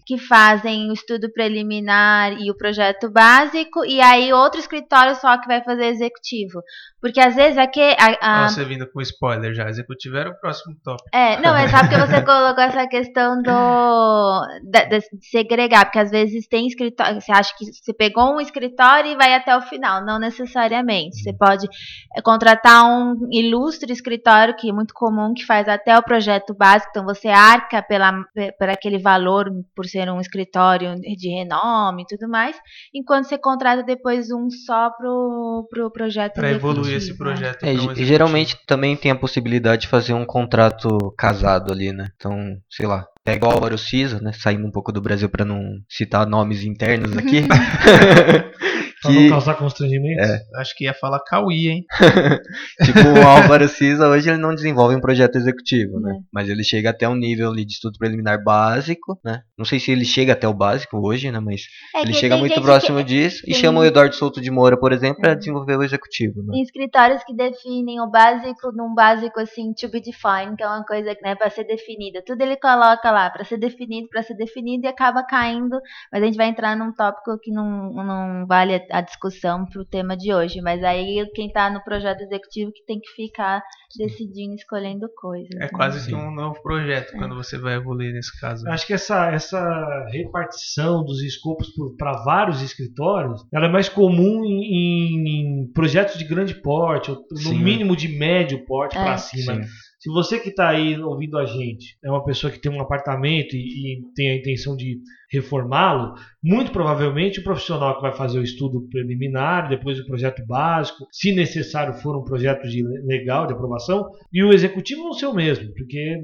que fazem o estudo preliminar e o projeto básico e aí outro escritório só que vai fazer executivo porque às vezes é que a, a... você vindo com spoiler já executivo era o próximo tópico é não é só porque você colocou essa questão do de, de segregar porque às vezes tem escritório você acha que você pegou um escritório e vai até o final não necessariamente você pode é, contratar um ilustre escritório, que é muito comum, que faz até o projeto básico, então você arca pela, por aquele valor por ser um escritório de renome e tudo mais, enquanto você contrata depois um só pro, pro projeto Para evoluir esse né? projeto. Né? É, geralmente também tem a possibilidade de fazer um contrato casado ali, né? Então, sei lá, pega o Álvaro Cisa, né? Saindo um pouco do Brasil para não citar nomes internos aqui. Pra não causar constrangimento? É. Acho que ia falar Cauí, hein? tipo, o Álvaro Cisa hoje ele não desenvolve um projeto executivo, né? É. Mas ele chega até um nível ali de estudo preliminar básico, né? Não sei se ele chega até o básico hoje, né? Mas é ele chega muito próximo que... disso e chama o Eduardo Souto de Moura, por exemplo, para desenvolver o executivo, né? Tem escritórios que definem o básico num básico assim, to be defined, que é uma coisa que né, para ser definida. Tudo ele coloca lá para ser definido, para ser definido e acaba caindo, mas a gente vai entrar num tópico que não, não vale a discussão para o tema de hoje. Mas aí quem está no projeto executivo que tem que ficar decidindo, escolhendo coisas. É né? quase que um novo projeto quando você vai evoluir nesse caso. Acho que essa, essa repartição dos escopos para vários escritórios ela é mais comum em, em- em projetos de grande porte, ou no Sim. mínimo de médio porte É. para cima. Sim. Se você que está aí ouvindo a gente é uma pessoa que tem um apartamento e, e tem a intenção de reformá-lo, muito provavelmente o profissional que vai fazer o estudo preliminar, depois o projeto básico, se necessário for um projeto de legal de aprovação, e o executivo vão ser o mesmo, porque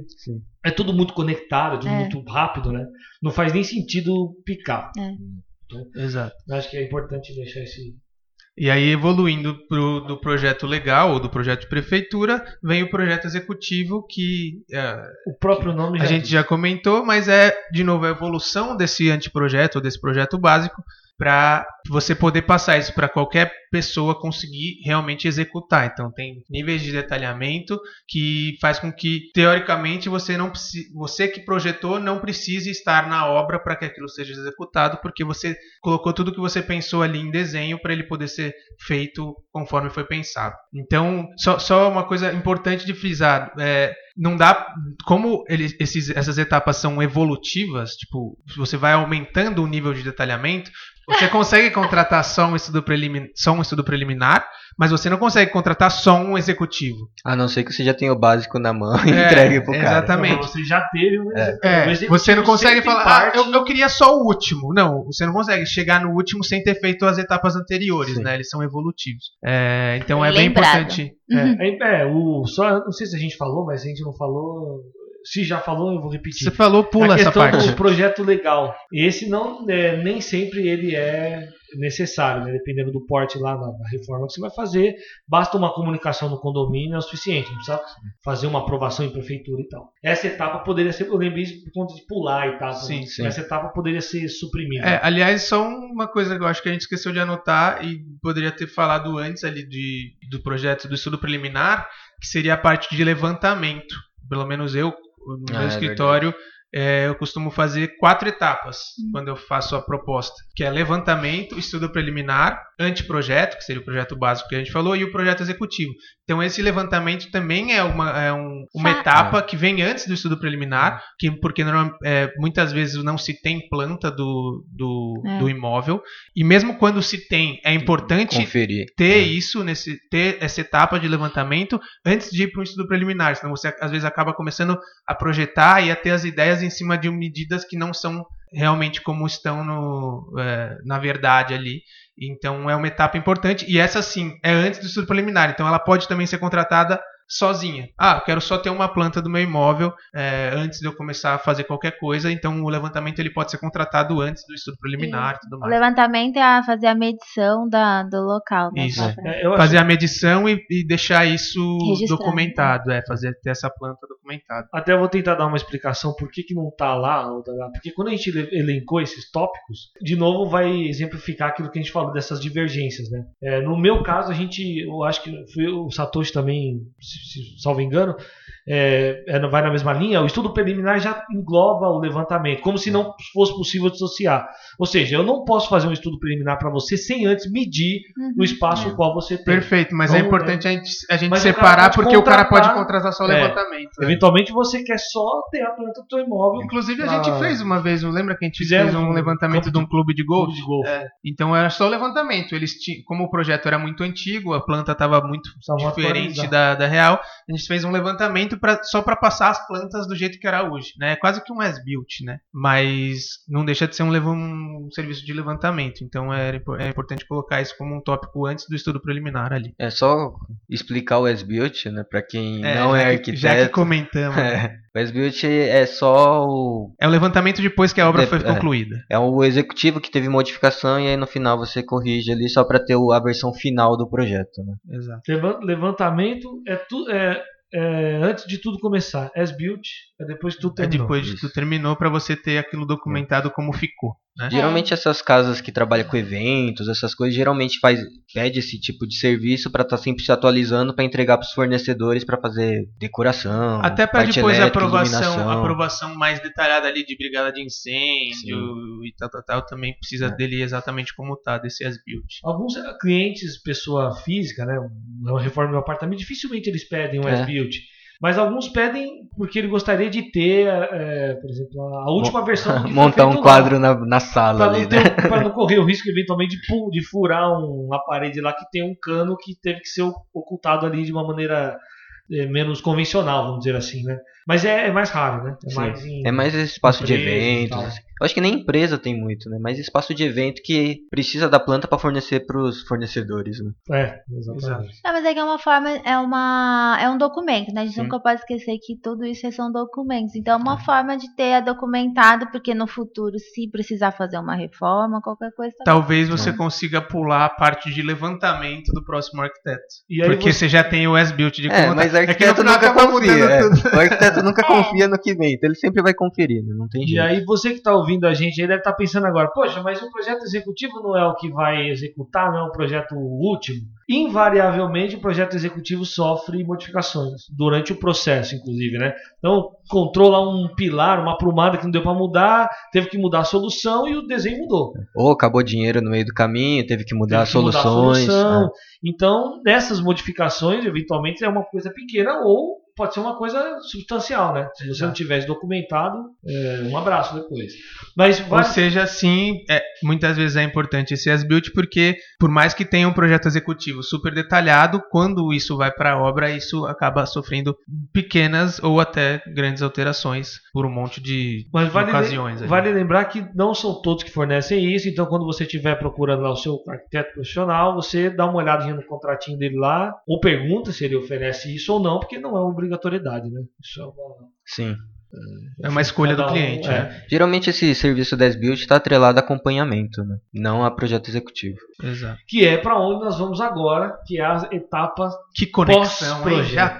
é tudo muito conectado, é tudo É. muito rápido, né? Não faz nem sentido picar. Exato. Eu Acho que é importante deixar esse. E aí, evoluindo pro, do projeto legal ou do projeto de prefeitura, vem o projeto executivo que é, O próprio nome a já gente diz. já comentou, mas é, de novo, a evolução desse anteprojeto ou desse projeto básico para você poder passar isso para qualquer pessoa conseguir realmente executar. Então tem níveis de detalhamento que faz com que teoricamente você não você que projetou não precise estar na obra para que aquilo seja executado, porque você colocou tudo que você pensou ali em desenho para ele poder ser feito conforme foi pensado. Então só, só uma coisa importante de frisar, é, não dá como ele- esses- essas etapas são evolutivas, tipo, você vai aumentando o nível de detalhamento, você consegue contratar só um estudo preliminar, só um estudo preliminar, mas você não consegue contratar só um executivo. A não ser que você já tenha o básico na mão e É, entregue pro cara. exatamente. Então, você já teve um É. É, você não consegue falar, parte- ah, eu, eu queria só o último. Não, você não consegue chegar no último sem ter feito as etapas anteriores, Sim. né? Eles são evolutivos. É, então é Bem bem lembrado. importante. É. É, é, o, só, não sei se a gente falou, mas se a gente não falou. Se já falou, eu vou repetir. Você falou, pula a essa questão parte. do projeto legal. Esse não, é, nem sempre ele é necessário, né? dependendo do porte lá na, na reforma que você vai fazer. Basta uma comunicação no condomínio é o suficiente, não precisa fazer uma aprovação em prefeitura e tal. Essa etapa poderia ser, eu lembrei isso por conta de pular a etapa. Sim, né? sim. Essa etapa poderia ser suprimida. É, aliás, só uma coisa que eu acho que a gente esqueceu de anotar e poderia ter falado antes ali de, do projeto do estudo preliminar, que seria a parte de levantamento. Pelo menos eu, no Ah, meu é escritório, é, eu costumo fazer quatro etapas quando eu faço a proposta, que é levantamento, estudo preliminar, anteprojeto, que seria o projeto básico que a gente falou, e o projeto executivo. Então esse levantamento também é uma, é um- uma etapa que vem antes do estudo preliminar, que, porque norma- é, muitas vezes não se tem planta do, do, É. do imóvel, e mesmo quando se tem, é importante Conferir. ter É. isso nesse ter essa etapa de levantamento antes de ir para um estudo preliminar, senão você às vezes acaba começando a projetar e a ter as ideias em cima de medidas que não são realmente como estão no, é, na verdade ali. Então é uma etapa importante e essa sim é antes do estudo preliminar. Então ela pode também ser contratada sozinha. Ah, eu quero só ter uma planta do meu imóvel é, antes de eu começar a fazer qualquer coisa. Então o levantamento ele pode ser contratado antes do estudo preliminar e tudo O mais. levantamento é a fazer a medição da, do local. né, Isso. É, eu acho fazer a medição e, e deixar isso Registrado. documentado, é, fazer ter essa planta documentada. Até vou tentar dar uma explicação por que, que não tá lá, ou tá lá. porque quando a gente ele- elencou esses tópicos, de novo vai exemplificar aquilo que a gente falou dessas divergências, né? É, no meu caso, a gente, eu acho que foi o Satoshi também, se, se salvo engano, é, é, vai na mesma linha, o estudo preliminar já engloba o levantamento, como se não fosse possível dissociar. Ou seja, eu não posso fazer um estudo preliminar para você sem antes medir Uhum, o espaço é. qual você tem. Perfeito, mas é Vamos, importante a gente, a gente o cara separar pode porque o cara pode contratar- só o É. levantamento. né? Eventualmente você quer só ter a planta do teu imóvel. Inclusive a gente fez uma vez, não lembra que a gente Fizemos fez um um levantamento de um clube de golfe? de golfe. É, então era só o levantamento. Eles tinham, como o projeto era muito antigo, a planta estava muito diferente da, da real, a gente fez um levantamento pra, só para passar as plantas do jeito que era hoje, né? É quase que um as-built, né? Mas não deixa de ser um, um serviço de levantamento. Então é, é importante colocar isso como um tópico antes do estudo preliminar ali. É só explicar o S-Built, né? Pra quem não já é que- arquiteto. Já que comentamos. É, o S-Built é só o. É o levantamento depois que a obra De- foi é. concluída. É o executivo que teve modificação e aí no final você corrige ali só pra ter a versão final do projeto, né? Exato. Levan- Levantamento é, tu, é, é antes de tudo começar. As built é depois que tudo É terminou. depois de tudo terminou para você ter aquilo documentado como ficou. Né? Geralmente essas casas que trabalham com eventos, essas coisas, geralmente faz pede esse tipo de serviço para estar sempre se atualizando para entregar para os fornecedores para fazer decoração, Até para depois a elétrica, aprovação, iluminação. aprovação mais detalhada ali de brigada de incêndio e tal, tal, tal, também precisa É. dele exatamente como tá, desse as-built. Alguns eh, clientes, pessoa física, né, uma reforma um apartamento, dificilmente eles pedem um É. as-built. Mas alguns pedem porque ele gostaria de ter, eh, por exemplo, a última versão do que montar um feito lá. quadro na, na sala ali, não, né? pra não correr o risco eventualmente de, de furar um- uma parede lá que tem um cano que teve que ser ocultado ali de uma maneira eh, menos convencional, vamos dizer assim, né? Mas é, é mais raro, né? É Sim. mais, em- É mais espaço de eventos. assim. Eu acho que nem empresa tem muito, né? Mas espaço de evento que precisa da planta para fornecer para os fornecedores. Né? É, exatamente. Não, mas é que é uma forma, é uma, é um documento, né? A gente Sim. nunca pode esquecer que tudo isso são documentos. Então, é uma forma de ter documentado, porque no futuro, se precisar fazer uma reforma, qualquer coisa. também. Talvez você consiga pular a parte de levantamento do próximo arquiteto. E aí Porque você- você já tem o as-built de É, conta. mas o É que no arquiteto final nunca acaba confia. é. tudo. O arquiteto nunca É. confia no que vem, então ele sempre vai conferir, né? não tem E jeito. aí você que está ouvindo a gente aí deve estar pensando agora, poxa, mas o projeto executivo não é o que vai executar, não é o projeto último. Invariavelmente o projeto executivo sofre modificações durante o processo, inclusive, né? Então controla um pilar, uma aprumada que não deu para mudar, teve que mudar a solução e o desenho mudou. Ou acabou dinheiro no meio do caminho, teve que mudar Teve que mudar a soluções. solução. né? Então, nessas modificações, eventualmente é uma coisa pequena ou pode ser uma coisa substancial, né? Se você não tivesse documentado, é, um abraço depois. Mas Ou vai, seja, sim, é, muitas vezes é importante esse as-built porque, por mais que tenha um projeto executivo super detalhado, quando isso vai para a obra, isso acaba sofrendo pequenas ou até grandes alterações por um monte de Mas vale, ocasiões. vale lembrar que não são todos que fornecem isso, então quando você estiver procurando lá o seu arquiteto profissional, você dá uma olhadinha no contratinho dele lá, ou pergunta se ele oferece isso ou não, porque não é uma obrigatoriedade, né? Isso é uma, Sim. É uma escolha do cada um, cliente. é. né? Geralmente esse serviço 10 build está atrelado a acompanhamento, né? não a projeto executivo. Exato. Que é para onde nós vamos agora, que é as etapas, Que conexão,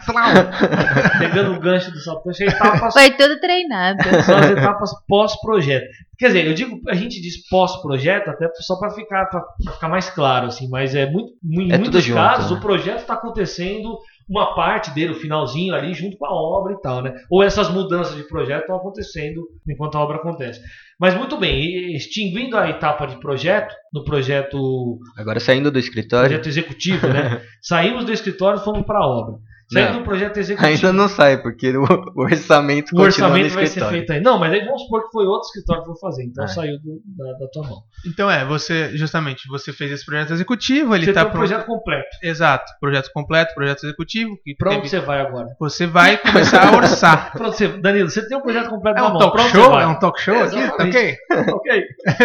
tlau. pegando o gancho do salto, etapas Foi tudo treinado. são as etapas pós-projeto. Quer dizer, eu digo, a gente diz pós-projeto até só para ficar, pra- pra ficar mais claro, assim, mas é muito, em É muitos junto, casos né? o projeto está acontecendo uma parte dele, o finalzinho ali, junto com a obra e tal, né? Ou essas mudanças de projeto estão acontecendo enquanto a obra acontece. Mas muito bem, extinguindo a etapa de projeto, no projeto, Agora saindo do escritório, projeto executivo, né? Saímos do escritório e fomos para a obra. Não. do projeto executivo. ainda não sai, porque o, o orçamento O orçamento vai ser feito aí. Não, mas aí vamos supor que foi outro escritório que foi fazer, então É. saiu do- da, da tua mão. Então é, você justamente você fez esse projeto executivo, ele Você está tem um projeto completo. Exato, projeto completo, projeto executivo. Que Pra onde teve- você vai agora? Você vai começar a orçar. Pra onde você, Danilo, você tem um projeto completo É na um mão. talk show? você vai? É um talk show aqui? Tá ok? ok.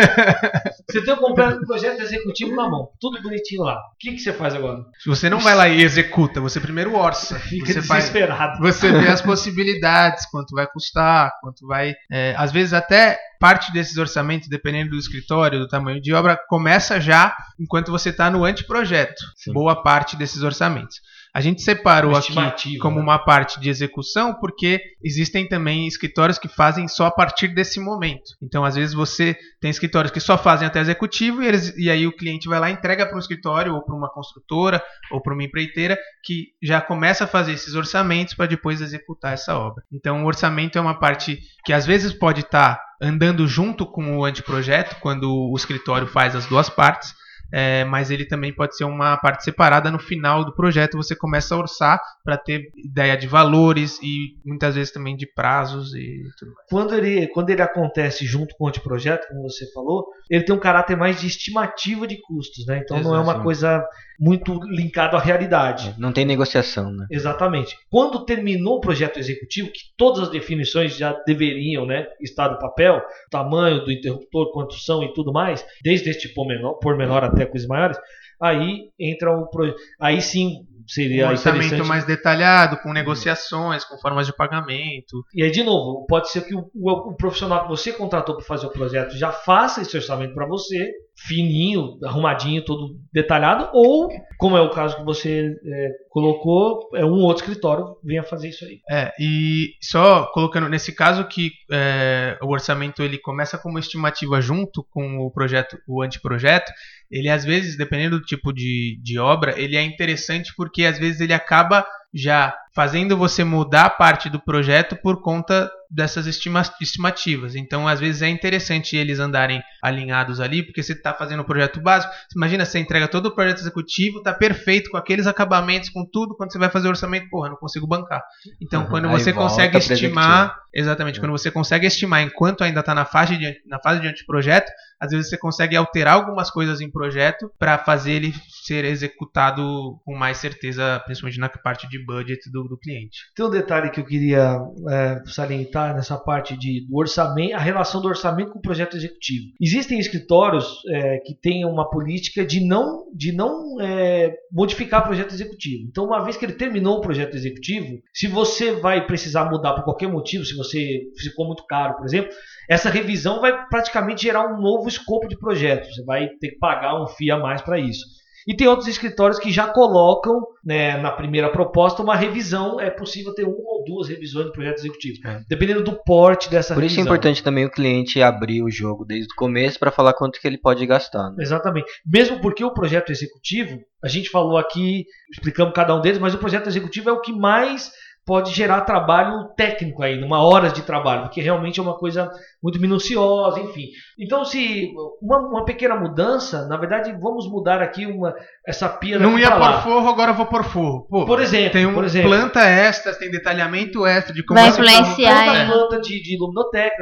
Você tem um completo projeto executivo na mão. Tudo bonitinho lá. O que, que você faz agora? Você não vai lá e executa, você primeiro orça. Fica Você desesperado. você vê as possibilidades, quanto vai custar, quanto vai. é, às vezes até parte desses orçamentos, dependendo do escritório, do tamanho de obra, começa já enquanto você está no anteprojeto. Sim. Boa parte desses orçamentos. A gente separou aqui como né? uma parte de execução, porque existem também escritórios que fazem só a partir desse momento. Então, às vezes, você tem escritórios que só fazem até executivo e, eles- e aí o cliente vai lá e entrega para um escritório ou para uma construtora ou para uma empreiteira que já começa a fazer esses orçamentos para depois executar essa obra. Então, o orçamento é uma parte que às vezes pode estar andando junto com o anteprojeto, quando o escritório faz as duas partes, é, mas ele também pode ser uma parte separada no final do projeto. Você começa a orçar para ter ideia de valores e muitas vezes também de prazos e tudo mais. Quando ele, quando ele acontece junto com o anteprojeto, como você falou, ele tem um caráter mais de estimativa de custos, né? Então não é uma coisa muito linkado à realidade. Não tem negociação, né? Exatamente. Quando terminou o projeto executivo, que todas as definições já deveriam né, estar no papel, tamanho do interruptor, quanto são e tudo mais, desde este pormenor, pormenor até coisas maiores, aí entra o projeto. Aí sim seria Um orçamento mais detalhado, com negociações, com formas de pagamento. E aí, de novo, pode ser que o, o- o profissional que você contratou para fazer o projeto já faça esse orçamento para você fininho, arrumadinho, todo detalhado, ou, como é o caso que você é, colocou, é um outro escritório venha fazer isso aí. É, e só colocando nesse caso que é, o orçamento ele começa como estimativa junto com o projeto, o anteprojeto, ele às vezes, dependendo do tipo de, de obra, ele é interessante porque às vezes ele acaba já fazendo você mudar parte do projeto por conta dessas estima estimativas. Então, às vezes é interessante eles andarem alinhados ali, porque você está fazendo o projeto básico. Imagina, você entrega todo o projeto executivo, está perfeito, com aqueles acabamentos, com tudo, quando você vai fazer o orçamento, porra, não consigo bancar. Então, uhum, quando você consegue estimar, exatamente, uhum. quando você consegue estimar enquanto ainda está na fase de, na fase de anteprojeto, às vezes você consegue alterar algumas coisas em projeto para fazer ele ser executado com mais certeza, principalmente na parte de budget do, do cliente. Tem um detalhe que eu queria é, salientar nessa parte de, do orçamento, a relação do orçamento com o projeto executivo. Existem escritórios é, que têm uma política de não, de não é, modificar projeto executivo. Então, uma vez que ele terminou o projeto executivo, se você vai precisar mudar por qualquer motivo, se você ficou muito caro, por exemplo, essa revisão vai praticamente gerar um novo escopo de projeto. Você vai ter que pagar um FII a mais para isso. E tem outros escritórios que já colocam né, na primeira proposta uma revisão. É possível ter uma ou duas revisões do projeto executivo, é. dependendo do porte dessa Por revisão. isso é importante também o cliente abrir o jogo desde o começo para falar quanto que ele pode gastar. Né? Exatamente. Mesmo porque o projeto executivo, a gente falou aqui, explicamos cada um deles, mas o projeto executivo é o que mais pode gerar trabalho técnico aí, numa horas de trabalho, porque realmente é uma coisa muito minuciosa, enfim. Então, se uma, uma pequena mudança, na verdade, vamos mudar aqui uma essa pia Não ia por forro, agora eu vou por forro. Pô, por exemplo, tem uma exemplo, planta extra, tem detalhamento extra de como vai influenciar toda a planta de, de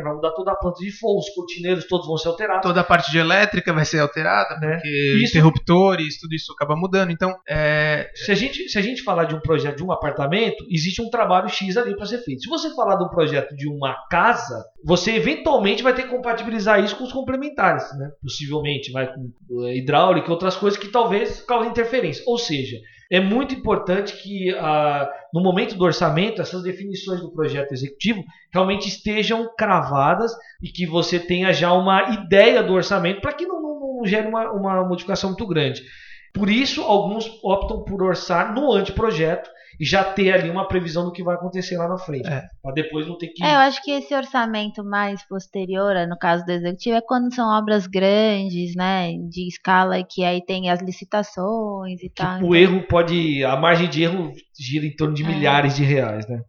vai mudar toda a planta de forro, os cortineiros todos vão ser alterados. Toda a parte de elétrica vai ser alterada, né? porque isso, interruptores, tudo isso acaba mudando. Então, é... se a gente se a gente falar de um projeto de um apartamento, existe um trabalho X ali para ser feito. Se você falar de um projeto de uma casa, você eventualmente vai ter que compatibilizar isso com os complementares, né? Possivelmente, vai com é, hidráulica e outras coisas que talvez causem interferência. Ou seja, é muito importante que ah, no momento do orçamento essas definições do projeto executivo realmente estejam cravadas e que você tenha já uma ideia do orçamento para que não, não, não gere uma, uma modificação muito grande. Por isso, alguns optam por orçar no anteprojeto e já ter ali uma previsão do que vai acontecer lá na frente. É. Para depois não ter que. É, eu acho que esse orçamento mais posterior, no caso do executivo, é quando são obras grandes, né? De escala que aí tem as licitações e que tal. O então... erro pode. A margem de erro gira em torno de é. milhares de reais, né?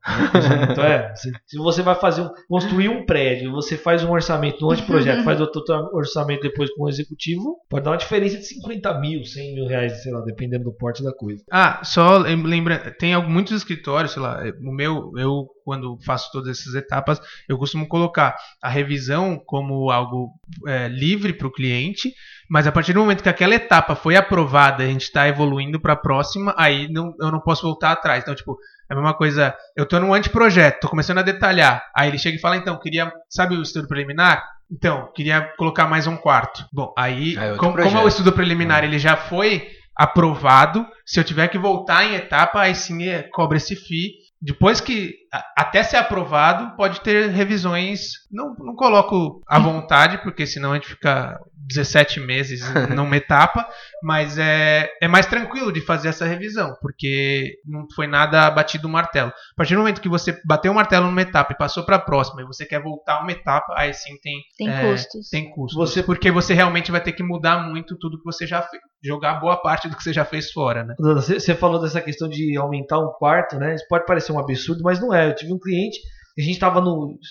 então é. Se, se você vai fazer um, construir um prédio, você faz um orçamento no anteprojeto, faz outro orçamento depois com o executivo, pode dar uma diferença de 50 mil, 100 mil reais, sei lá, dependendo do porte da coisa. Ah, só lembra, tem muitos escritórios, sei lá, o meu, eu quando faço todas essas etapas, eu costumo colocar a revisão como algo é, livre para o cliente, mas a partir do momento que aquela etapa foi aprovada, a gente está evoluindo para a próxima, aí não, eu não posso voltar atrás. Então, tipo, é a mesma coisa, eu estou num anteprojeto, estou começando a detalhar, aí ele chega e fala, então, queria, sabe o estudo preliminar? Então, queria colocar mais um quarto. Bom, aí, é como, como é o estudo preliminar, é. ele já foi aprovado. Se eu tiver que voltar em etapa, aí sim é, cobra esse FII. Depois que, até ser aprovado, pode ter revisões. Não, não coloco à vontade, porque senão a gente fica 17 meses numa etapa, mas é, é mais tranquilo de fazer essa revisão, porque não foi nada batido o martelo. A partir do momento que você bateu o martelo numa etapa e passou para a próxima, e você quer voltar uma etapa, aí sim tem, tem é, custos. Tem custos. Você, porque você realmente vai ter que mudar muito tudo que você já fez. Jogar boa parte do que você já fez fora, né? Você falou dessa questão de aumentar um quarto, né? Isso pode parecer um absurdo, mas não é. Eu tive um cliente a gente estava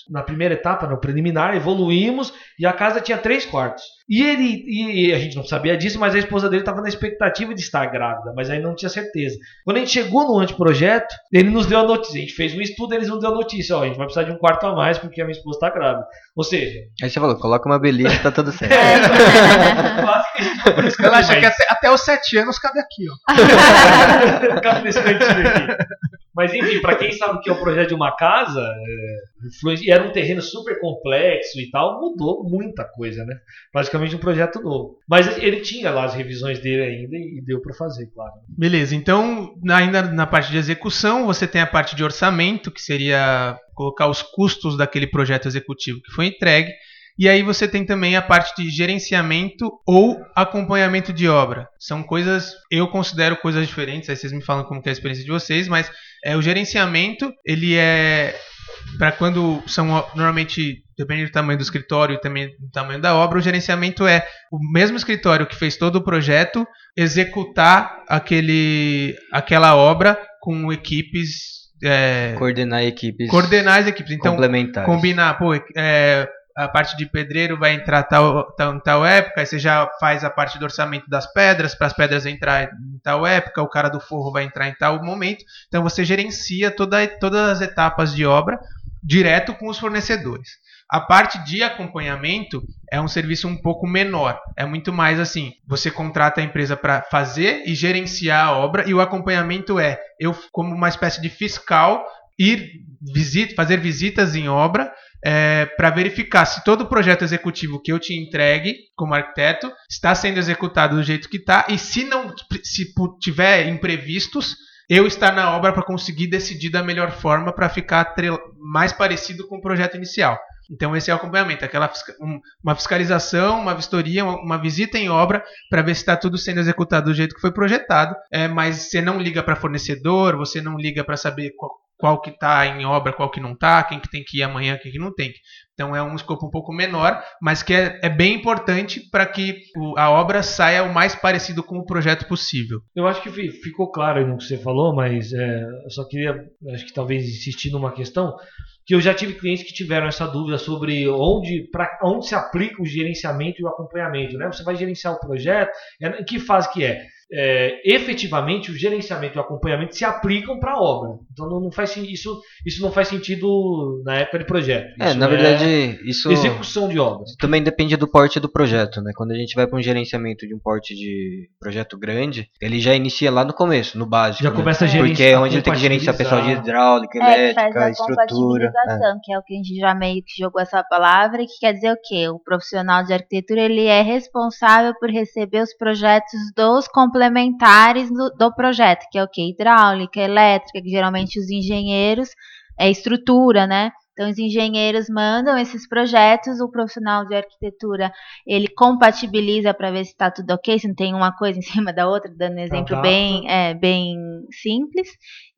na primeira etapa, no preliminar, evoluímos e a casa tinha três quartos. E ele, e a gente não sabia disso, mas a esposa dele estava na expectativa de estar grávida, mas aí não tinha certeza. Quando a gente chegou no anteprojeto, ele nos deu a notícia. A gente fez um estudo, eles nos deu a notícia: ó, a gente vai precisar de um quarto a mais porque a minha esposa está grávida. Ou seja. Aí você falou: coloca uma beliche tá tudo certo. É, gente Ela acha que até, até os sete anos cabe aqui, ó. cabe nesse cantinho aqui. Mas enfim, para quem sabe o que é o projeto de uma casa, é, e era um terreno super complexo e tal, mudou muita coisa, né? Praticamente um projeto novo. Mas ele tinha lá as revisões dele ainda e deu para fazer, claro. Beleza, então ainda na parte de execução, você tem a parte de orçamento, que seria colocar os custos daquele projeto executivo que foi entregue. E aí você tem também a parte de gerenciamento ou acompanhamento de obra. São coisas, eu considero coisas diferentes, aí vocês me falam como é a experiência de vocês, mas é, o gerenciamento, ele é para quando são normalmente depende do tamanho do escritório e também do tamanho da obra, o gerenciamento é o mesmo escritório que fez todo o projeto executar aquele, aquela obra com equipes é, coordenar equipes coordenar as equipes então complementares. combinar pô, é, a parte de pedreiro vai entrar tal, tal, tal época, aí você já faz a parte do orçamento das pedras, para as pedras entrar em tal época, o cara do forro vai entrar em tal momento. Então você gerencia toda, todas as etapas de obra direto com os fornecedores. A parte de acompanhamento é um serviço um pouco menor. É muito mais assim: você contrata a empresa para fazer e gerenciar a obra, e o acompanhamento é eu, como uma espécie de fiscal, ir visita, fazer visitas em obra é, para verificar se todo o projeto executivo que eu te entregue como arquiteto está sendo executado do jeito que está e se não se tiver imprevistos eu estar na obra para conseguir decidir da melhor forma para ficar mais parecido com o projeto inicial. Então esse é o acompanhamento, aquela um, uma fiscalização, uma vistoria, uma, uma visita em obra para ver se está tudo sendo executado do jeito que foi projetado. É, mas você não liga para fornecedor, você não liga para saber qual, qual que está em obra, qual que não está, quem que tem que ir amanhã, quem que não tem. Então é um escopo um pouco menor, mas que é, é bem importante para que o, a obra saia o mais parecido com o projeto possível. Eu acho que ficou claro no que você falou, mas é, eu só queria, acho que talvez insistir numa questão que eu já tive clientes que tiveram essa dúvida sobre onde, pra, onde se aplica o gerenciamento e o acompanhamento. Né? Você vai gerenciar o projeto, em que fase que é? É, efetivamente o gerenciamento e o acompanhamento se aplicam para a obra. Então não, não, faz isso isso não faz sentido na época de projeto. É, na verdade é isso execução de obras. Também depende do porte do projeto, né? Quando a gente vai para um gerenciamento de um porte de projeto grande, ele já inicia lá no começo, no básico. Já né? começa a gerenciar. Porque é onde ele tem que gerenciar pessoal de hidráulica, é, elétrica, a estrutura. É. que é o que a gente já meio que jogou essa palavra, que quer dizer o quê? O profissional de arquitetura ele é responsável por receber os projetos dos complementos complementares do, do projeto, que é o que? Hidráulica, elétrica, que geralmente os engenheiros, é estrutura, né? Então, os engenheiros mandam esses projetos, o profissional de arquitetura ele compatibiliza para ver se está tudo ok, se não tem uma coisa em cima da outra, dando um exemplo bem, é, bem simples.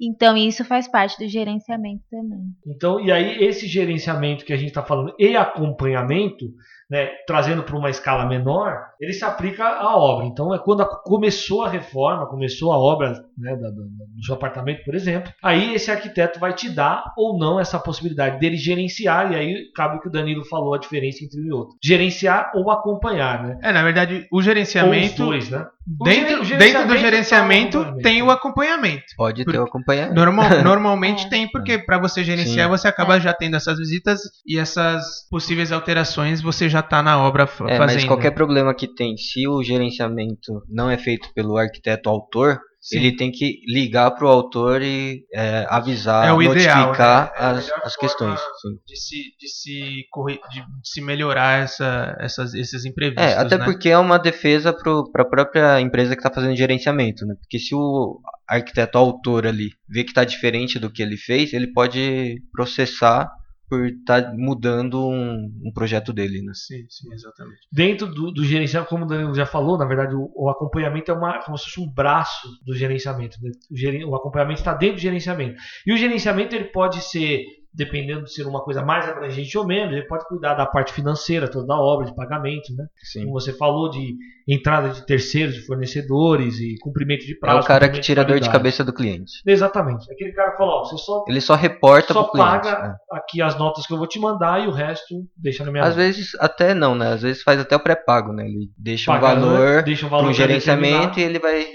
Então, isso faz parte do gerenciamento também. Então, e aí, esse gerenciamento que a gente está falando e acompanhamento né, trazendo para uma escala menor, ele se aplica à obra. Então, é quando a, começou a reforma, começou a obra né, da, do, do seu apartamento, por exemplo, aí esse arquiteto vai te dar ou não essa possibilidade dele gerenciar, e aí cabe o que o Danilo falou, a diferença entre um e outro. Gerenciar ou acompanhar, né? É, na verdade, o gerenciamento. Ou os dois, né? Dentro, dentro do gerenciamento tem o acompanhamento. Pode ter o acompanhamento. Normal, normalmente é. tem, porque para você gerenciar, Sim. você acaba é. já tendo essas visitas e essas possíveis alterações você já está na obra é, fazendo. Mas qualquer problema que tem, se o gerenciamento não é feito pelo arquiteto autor, Sim. ele tem que ligar para o autor e é, avisar, é notificar ideal, né? é as, as questões. De se, de, se de se melhorar essa, essas, esses imprevistos. É, até né? porque é uma defesa para a própria empresa que está fazendo gerenciamento. Né? Porque se o arquiteto autor ali vê que está diferente do que ele fez, ele pode processar por estar tá mudando um, um, projeto dele, né? Sim, sim, exatamente. Dentro do, do gerenciamento, como o Danilo já falou, na verdade o, o, acompanhamento é uma, como se fosse um braço do gerenciamento. Né? O, ger, o acompanhamento está dentro do gerenciamento. E o gerenciamento ele pode ser dependendo de ser uma coisa mais abrangente ou menos, ele pode cuidar da parte financeira, toda da obra, de pagamento, né? Sim. Como você falou, de entrada de terceiros, de fornecedores e cumprimento de prazo. É o cara que tira a dor de cabeça do cliente. Exatamente. Aquele cara fala, ó, você só... Ele só reporta só pro cliente. Só paga é. aqui as notas que eu vou te mandar e o resto deixa na minha Às mão. vezes até não, né? Às vezes faz até o pré-pago, né? Ele deixa Paga, um valor, deixa um valor pro gerenciamento e ele vai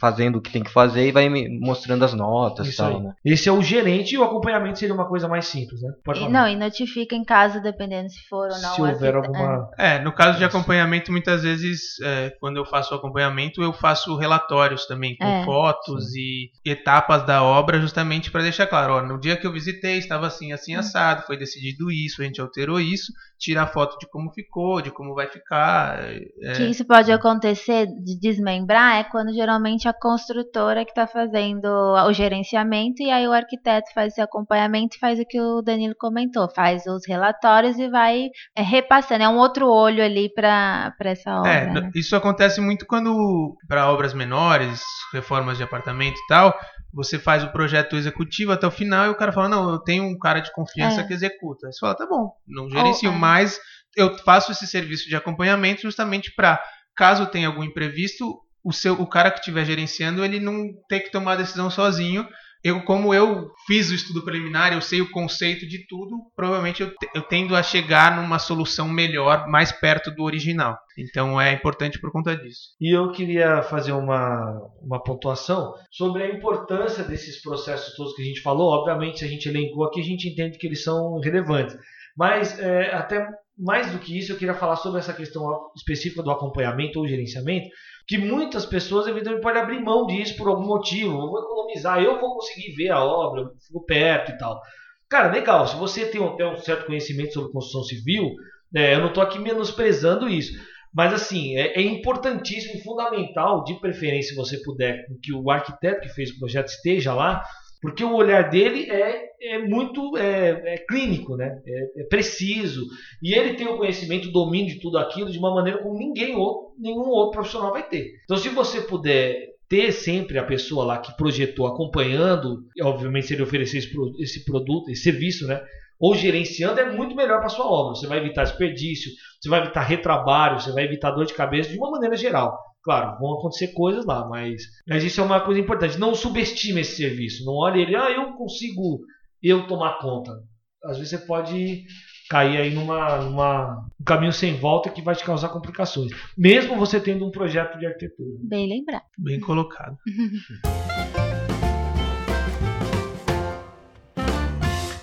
fazendo o que tem que fazer e vai mostrando as notas e tal, né? Esse é o gerente e o acompanhamento seria uma coisa mais simples, né? Pode e, não, e notifica em caso, dependendo se for ou não. Se houver alguma. É. é, no caso de acompanhamento, muitas vezes, é, quando eu faço acompanhamento, eu faço relatórios também, com é. fotos Sim. e etapas da obra, justamente para deixar claro: ó, no dia que eu visitei, estava assim, assim, hum. assado, foi decidido isso, a gente alterou isso, tirar foto de como ficou, de como vai ficar. É... Que isso pode acontecer de desmembrar é quando geralmente a construtora que está fazendo o gerenciamento e aí o arquiteto faz esse acompanhamento e faz o que o Danilo comentou, faz os relatórios e vai é, repassando, é um outro olho ali para essa obra. É, né? isso acontece muito quando, para obras menores, reformas de apartamento e tal, você faz o projeto executivo até o final e o cara fala, não, eu tenho um cara de confiança É. que executa. Aí você fala, tá bom, não gerencio, é. Mas eu faço esse serviço de acompanhamento justamente para, caso tenha algum imprevisto, o, seu, o cara que estiver gerenciando, ele não ter que tomar a decisão sozinho. Eu, como eu fiz o estudo preliminar, eu sei o conceito de tudo, provavelmente eu, eu tendo a chegar numa solução melhor, mais perto do original. Então é importante por conta disso. E eu queria fazer uma, uma pontuação sobre a importância desses processos todos que a gente falou. Obviamente, a gente elencou aqui, a gente entende que eles são relevantes. Mas, é, até mais do que isso, eu queria falar sobre essa questão específica do acompanhamento ou gerenciamento, que muitas pessoas, evidentemente, podem abrir mão disso por algum motivo. Eu vou economizar, eu vou conseguir ver a obra, eu fico perto e tal. Cara, legal, se você tem tem um certo conhecimento sobre construção civil, é, eu não estou aqui menosprezando isso. Mas assim, é, é importantíssimo e fundamental, de preferência, se você puder, que o arquiteto que fez o projeto esteja lá, porque o olhar dele é, é muito é, é clínico, né? É, é preciso. E ele tem o conhecimento, o domínio de tudo aquilo de uma maneira como ninguém outro, nenhum outro profissional vai ter. Então, se você puder ter sempre a pessoa lá que projetou acompanhando, e obviamente se ele oferecer esse, pro- esse produto, esse serviço, né? Ou gerenciando, é muito melhor para sua obra. Você vai evitar desperdício, você vai evitar retrabalho, você vai evitar dor de cabeça de uma maneira geral. Claro, vão acontecer coisas lá, mas, mas isso é uma coisa importante. Não subestime esse serviço. Não olhe ele, ah, eu consigo eu tomar conta. Às vezes você pode cair aí numa, numa um caminho sem volta que vai te causar complicações. Mesmo você tendo um projeto de arquitetura. Bem lembrado. Bem colocado.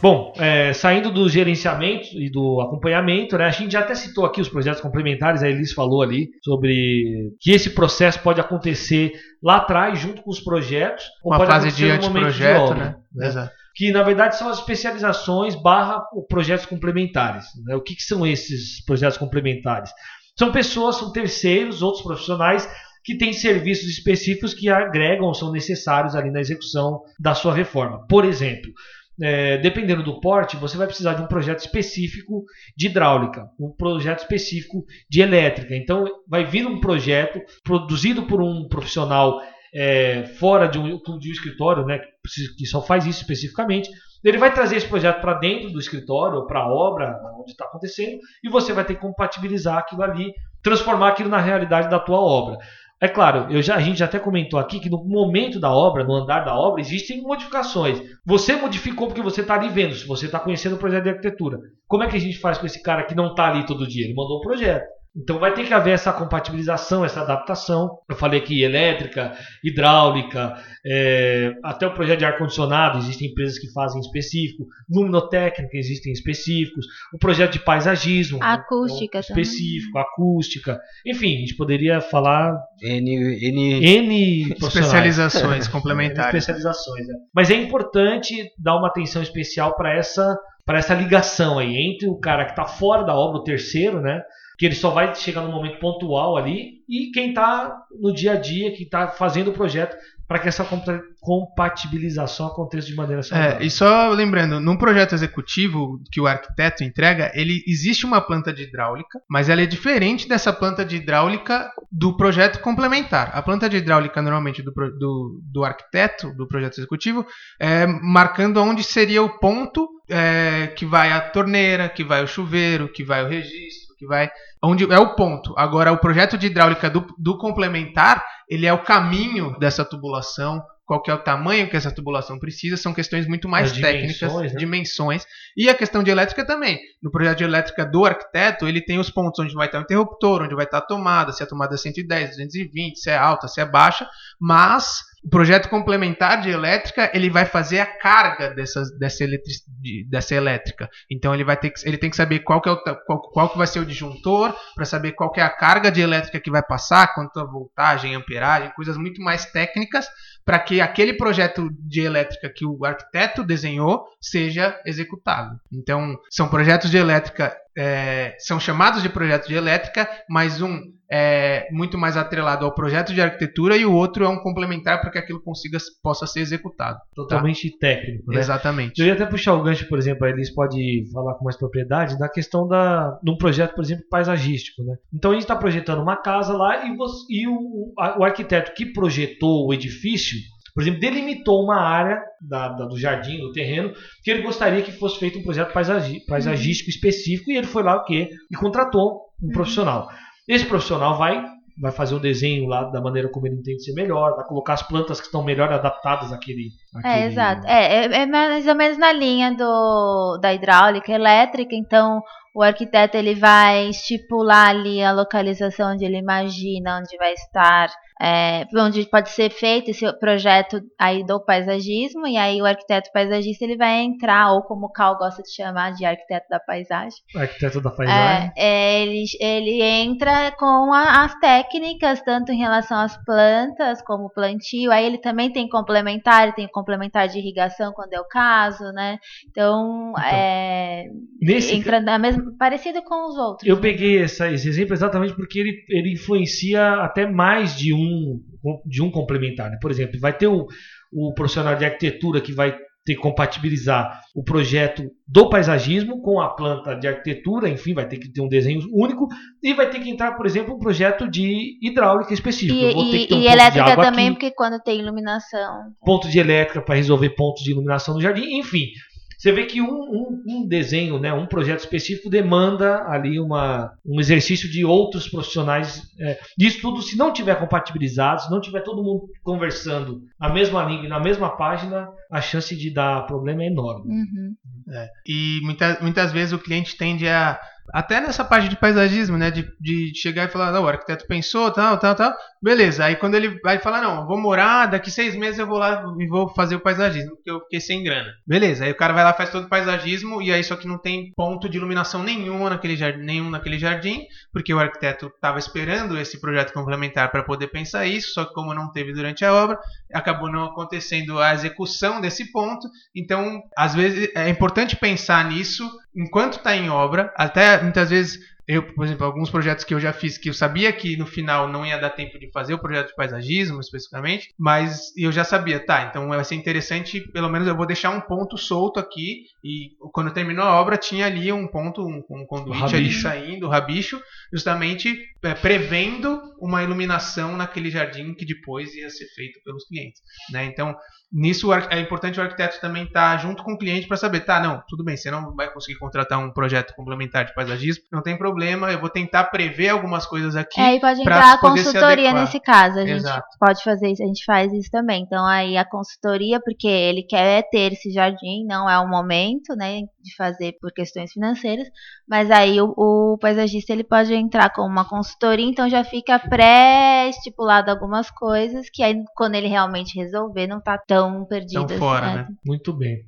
Bom, é, saindo do gerenciamento e do acompanhamento, né, a gente já até citou aqui os projetos complementares, a Elis falou ali sobre que esse processo pode acontecer lá atrás, junto com os projetos, ou Uma pode fase acontecer de no momento anteprojeto, obra, né? né? Exato. que na verdade são as especializações barra projetos complementares. né? O que, que são esses projetos complementares? São pessoas, são terceiros, outros profissionais que têm serviços específicos que agregam, são necessários ali na execução da sua reforma. Por exemplo, é, dependendo do porte, você vai precisar de um projeto específico de hidráulica, um projeto específico de elétrica. Então, vai vir um projeto produzido por um profissional é, fora de um, de um escritório, né, que só faz isso especificamente. Ele vai trazer esse projeto para dentro do escritório, para a obra, onde está acontecendo, e você vai ter que compatibilizar aquilo ali, transformar aquilo na realidade da tua obra. É claro, eu já, a gente já até comentou aqui que no momento da obra, no andar da obra, existem modificações. Você modificou porque você está ali vendo, se você está conhecendo o projeto de arquitetura. Como é que a gente faz com esse cara que não está ali todo dia? Ele mandou um projeto. Então vai ter que haver essa compatibilização, essa adaptação. Eu falei aqui elétrica, hidráulica, é, até o projeto de ar-condicionado, existem empresas que fazem específico, luminotécnica, existem específicos, o projeto de paisagismo, Acústica é um também. específico, acústica, enfim, a gente poderia falar N, N, N. Especializações N complementares. especializações, né? Mas é importante dar uma atenção especial para essa para essa ligação aí entre o cara que está fora da obra, o terceiro, né? Que ele só vai chegar no momento pontual ali, e quem está no dia a dia, que está fazendo o projeto, para que essa compa- compatibilização aconteça de maneira saudável. É, e só lembrando, num projeto executivo que o arquiteto entrega, ele existe uma planta de hidráulica, mas ela é diferente dessa planta de hidráulica do projeto complementar. A planta de hidráulica, normalmente, do, do, do arquiteto, do projeto executivo, é marcando onde seria o ponto é, que vai a torneira, que vai o chuveiro, que vai o registro, que vai. Onde é o ponto. Agora, o projeto de hidráulica do, do complementar, ele é o caminho dessa tubulação, qual que é o tamanho que essa tubulação precisa, são questões muito mais As técnicas, dimensões, né? dimensões. E a questão de elétrica também. No projeto de elétrica do arquiteto, ele tem os pontos onde vai estar o interruptor, onde vai estar a tomada, se a tomada é 110, 220, se é alta, se é baixa, mas o projeto complementar de elétrica, ele vai fazer a carga dessas, dessa, eletric, de- dessa elétrica. Então ele vai ter que, ele tem que saber qual que, é o, qual, qual que vai ser o disjuntor, para saber qual que é a carga de elétrica que vai passar, quanto a voltagem, amperagem, coisas muito mais técnicas, para que aquele projeto de elétrica que o arquiteto desenhou seja executável. Então, são projetos de elétrica é, são chamados de projeto de elétrica, mas um é muito mais atrelado ao projeto de arquitetura e o outro é um complementar para que aquilo consiga possa ser executado. Tá? Totalmente tá? técnico, né? Exatamente. Eu ia até puxar o gancho, por exemplo, a Elis pode falar com mais propriedade da questão da, de um projeto, por exemplo, paisagístico, né? Então a gente está projetando uma casa lá e, você, e o, a, o arquiteto que projetou o edifício por exemplo, delimitou uma área da, da, do jardim, do terreno, que ele gostaria que fosse feito um projeto paisagístico específico e ele foi lá o quê? E contratou um uhum. profissional. Esse profissional vai vai fazer o desenho lá da maneira como ele entende ser melhor, vai colocar as plantas que estão melhor adaptadas àquele. àquele... É, exato. É, é, é, mais ou menos na linha do, da hidráulica elétrica, então o arquiteto ele vai estipular ali a localização onde ele imagina onde vai estar é, onde pode ser feito esse projeto aí do paisagismo, e aí o arquiteto paisagista ele vai entrar, ou como o Cal gosta de chamar de arquiteto da paisagem. Arquiteto da paisagem. É, é, ele, ele entra com a, as técnicas, tanto em relação às plantas como plantio, aí ele também tem complementar, tem complementar de irrigação quando é o caso, né? Então, então é, entra na mesma, parecido com os outros. Eu né? peguei essa, esse exemplo exatamente porque ele, ele influencia até mais de um de um complementar. Né? Por exemplo, vai ter o, o profissional de arquitetura que vai ter que compatibilizar o projeto do paisagismo com a planta de arquitetura, enfim, vai ter que ter um desenho único e vai ter que entrar, por exemplo, um projeto de hidráulica específico. E, e, um e elétrica também, aqui, porque quando tem iluminação. Ponto de elétrica para resolver pontos de iluminação no jardim, enfim. Você vê que um, um, um, desenho, né, um projeto específico demanda ali uma, um exercício de outros profissionais é, isso tudo. Se não tiver compatibilizado, se não tiver todo mundo conversando a mesma língua e na mesma página, a chance de dar problema é enorme. Uhum. É. E muita, muitas vezes o cliente tende a até nessa parte de paisagismo, né? De, de chegar e falar, não, o arquiteto pensou, tal, tal, tal. Beleza. Aí quando ele vai falar, não, vou morar, daqui seis meses eu vou lá e vou fazer o paisagismo, porque eu fiquei sem grana. Beleza. Aí o cara vai lá, faz todo o paisagismo, e aí só que não tem ponto de iluminação nenhuma naquele jardim, nenhum naquele jardim, porque o arquiteto estava esperando esse projeto complementar para poder pensar isso, só que como não teve durante a obra, acabou não acontecendo a execução desse ponto. Então, às vezes é importante pensar nisso enquanto está em obra, até muitas vezes eu, por exemplo, alguns projetos que eu já fiz que eu sabia que no final não ia dar tempo de fazer o projeto de paisagismo especificamente, mas eu já sabia, tá, então vai ser interessante, pelo menos eu vou deixar um ponto solto aqui e quando terminou a obra tinha ali um ponto, um, um conduíte ali saindo, o rabicho, justamente é, prevendo uma iluminação naquele jardim que depois ia ser feito pelos clientes, né? Então, nisso é importante o arquiteto também estar tá junto com o cliente para saber, tá, não, tudo bem, você não vai conseguir contratar um projeto complementar de paisagismo, não tem problema, eu vou tentar prever algumas coisas aqui. É, e pode entrar a consultoria nesse caso, a gente Exato. pode fazer isso, a gente faz isso também. Então aí a consultoria, porque ele quer ter esse jardim, não é o momento, né, de fazer por questões financeiras, mas aí o, o paisagista ele pode entrar com uma consultoria, então já fica pré-estipulado algumas coisas que aí quando ele realmente resolver não tá tão perdidas. Tão fora, né? Muito bem.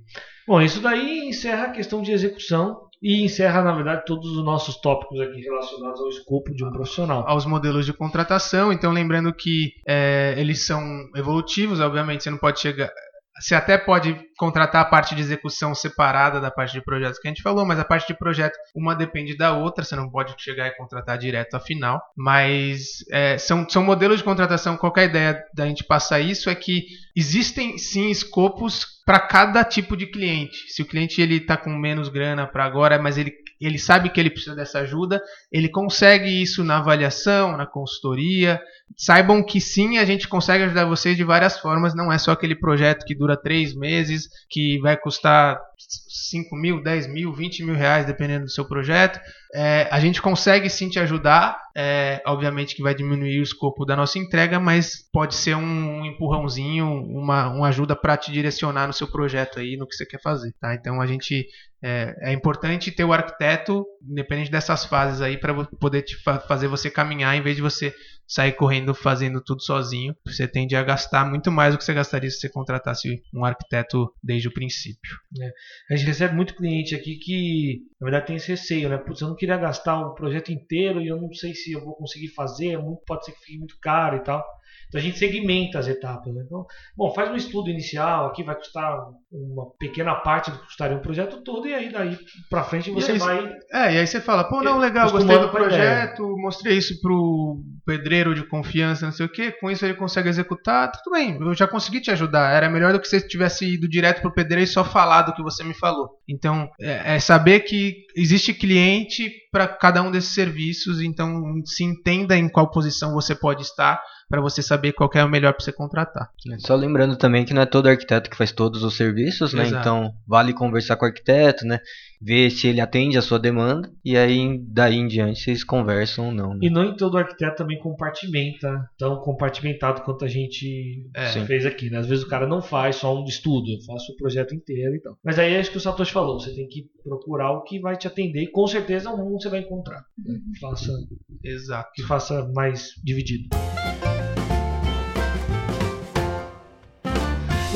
Bom, isso daí encerra a questão de execução e encerra, na verdade, todos os nossos tópicos aqui relacionados ao escopo de um profissional. Aos modelos de contratação. Então, lembrando que é, eles são evolutivos, obviamente, você não pode chegar. Você até pode contratar a parte de execução separada da parte de projetos que a gente falou, mas a parte de projeto, uma depende da outra, você não pode chegar e contratar direto a final. Mas é, são, são modelos de contratação. Qualquer ideia da gente passar isso é que existem sim escopos para cada tipo de cliente. Se o cliente ele está com menos grana para agora, mas ele ele sabe que ele precisa dessa ajuda, ele consegue isso na avaliação, na consultoria. Saibam que sim, a gente consegue ajudar vocês de várias formas, não é só aquele projeto que dura três meses, que vai custar 5 mil, 10 mil, 20 mil reais, dependendo do seu projeto. É, a gente consegue sim te ajudar, é, obviamente que vai diminuir o escopo da nossa entrega, mas pode ser um empurrãozinho, uma, uma ajuda para te direcionar no seu projeto aí, no que você quer fazer. Tá? Então a gente é, é importante ter o arquiteto, independente dessas fases aí, para poder te fa fazer você caminhar em vez de você sair correndo fazendo tudo sozinho. Você tende a gastar muito mais do que você gastaria se você contratasse um arquiteto desde o princípio. É. A gente recebe muito cliente aqui que, na verdade, tem esse receio, né? Putz, eu não queria gastar o projeto inteiro e eu não sei se eu vou conseguir fazer, pode ser que fique muito caro e tal. Então a gente segmenta as etapas. Né? Então, bom, faz um estudo inicial, aqui vai custar uma pequena parte do que custaria um projeto todo, e aí daí para frente você aí, vai. É, e aí você fala, pô, não, legal, gostei do projeto, mostrei isso pro pedreiro de confiança, não sei o quê, com isso ele consegue executar, tudo bem, eu já consegui te ajudar. Era melhor do que você tivesse ido direto pro pedreiro e só falado o que você me falou. Então, é, é saber que existe cliente para cada um desses serviços, então se entenda em qual posição você pode estar para você saber qual é o melhor para você contratar. Só lembrando também que não é todo arquiteto que faz todos os serviços, né? Exato. Então vale conversar com o arquiteto, né? Ver se ele atende a sua demanda e aí daí em diante vocês conversam ou não. Né? E não em todo arquiteto também compartimenta, tão compartimentado quanto a gente é. fez aqui, né? Às vezes o cara não faz só um estudo, eu faço o projeto inteiro e tal. Mas aí é isso que o Satoshi falou, você tem que procurar o que vai te atender e com certeza um você vai encontrar. Né? Faça, Exato. Que faça mais dividido.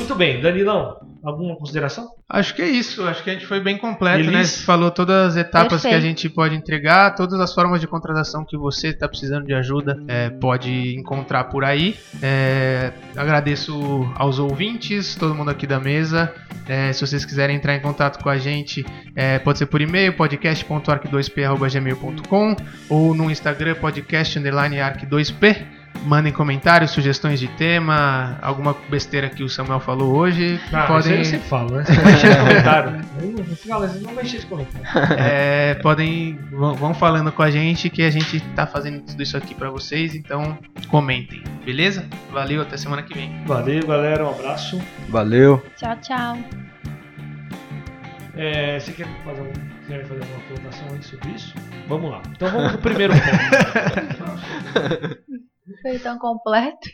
Muito bem, Danilão, alguma consideração? Acho que é isso, acho que a gente foi bem completo, Elis? né? Você falou todas as etapas Perfeito. que a gente pode entregar, todas as formas de contratação que você está precisando de ajuda é, pode encontrar por aí. É, agradeço aos ouvintes, todo mundo aqui da mesa. É, se vocês quiserem entrar em contato com a gente, é, pode ser por e-mail, podcast.arc2p.gmail.com ou no Instagram, podcast_arc2p mandem comentários, sugestões de tema, alguma besteira que o Samuel falou hoje. Ah, podem... eu sempre falo, né? Você vai encher de comentário. não encher de comentário. É, podem, vão falando com a gente que a gente tá fazendo tudo isso aqui para vocês, então comentem, beleza? Valeu, até semana que vem. Valeu, galera, um abraço. Valeu. Tchau, tchau. É, você quer fazer, um, quer fazer alguma colocação sobre isso? Vamos lá. Então vamos pro primeiro ponto. Foi tão completo.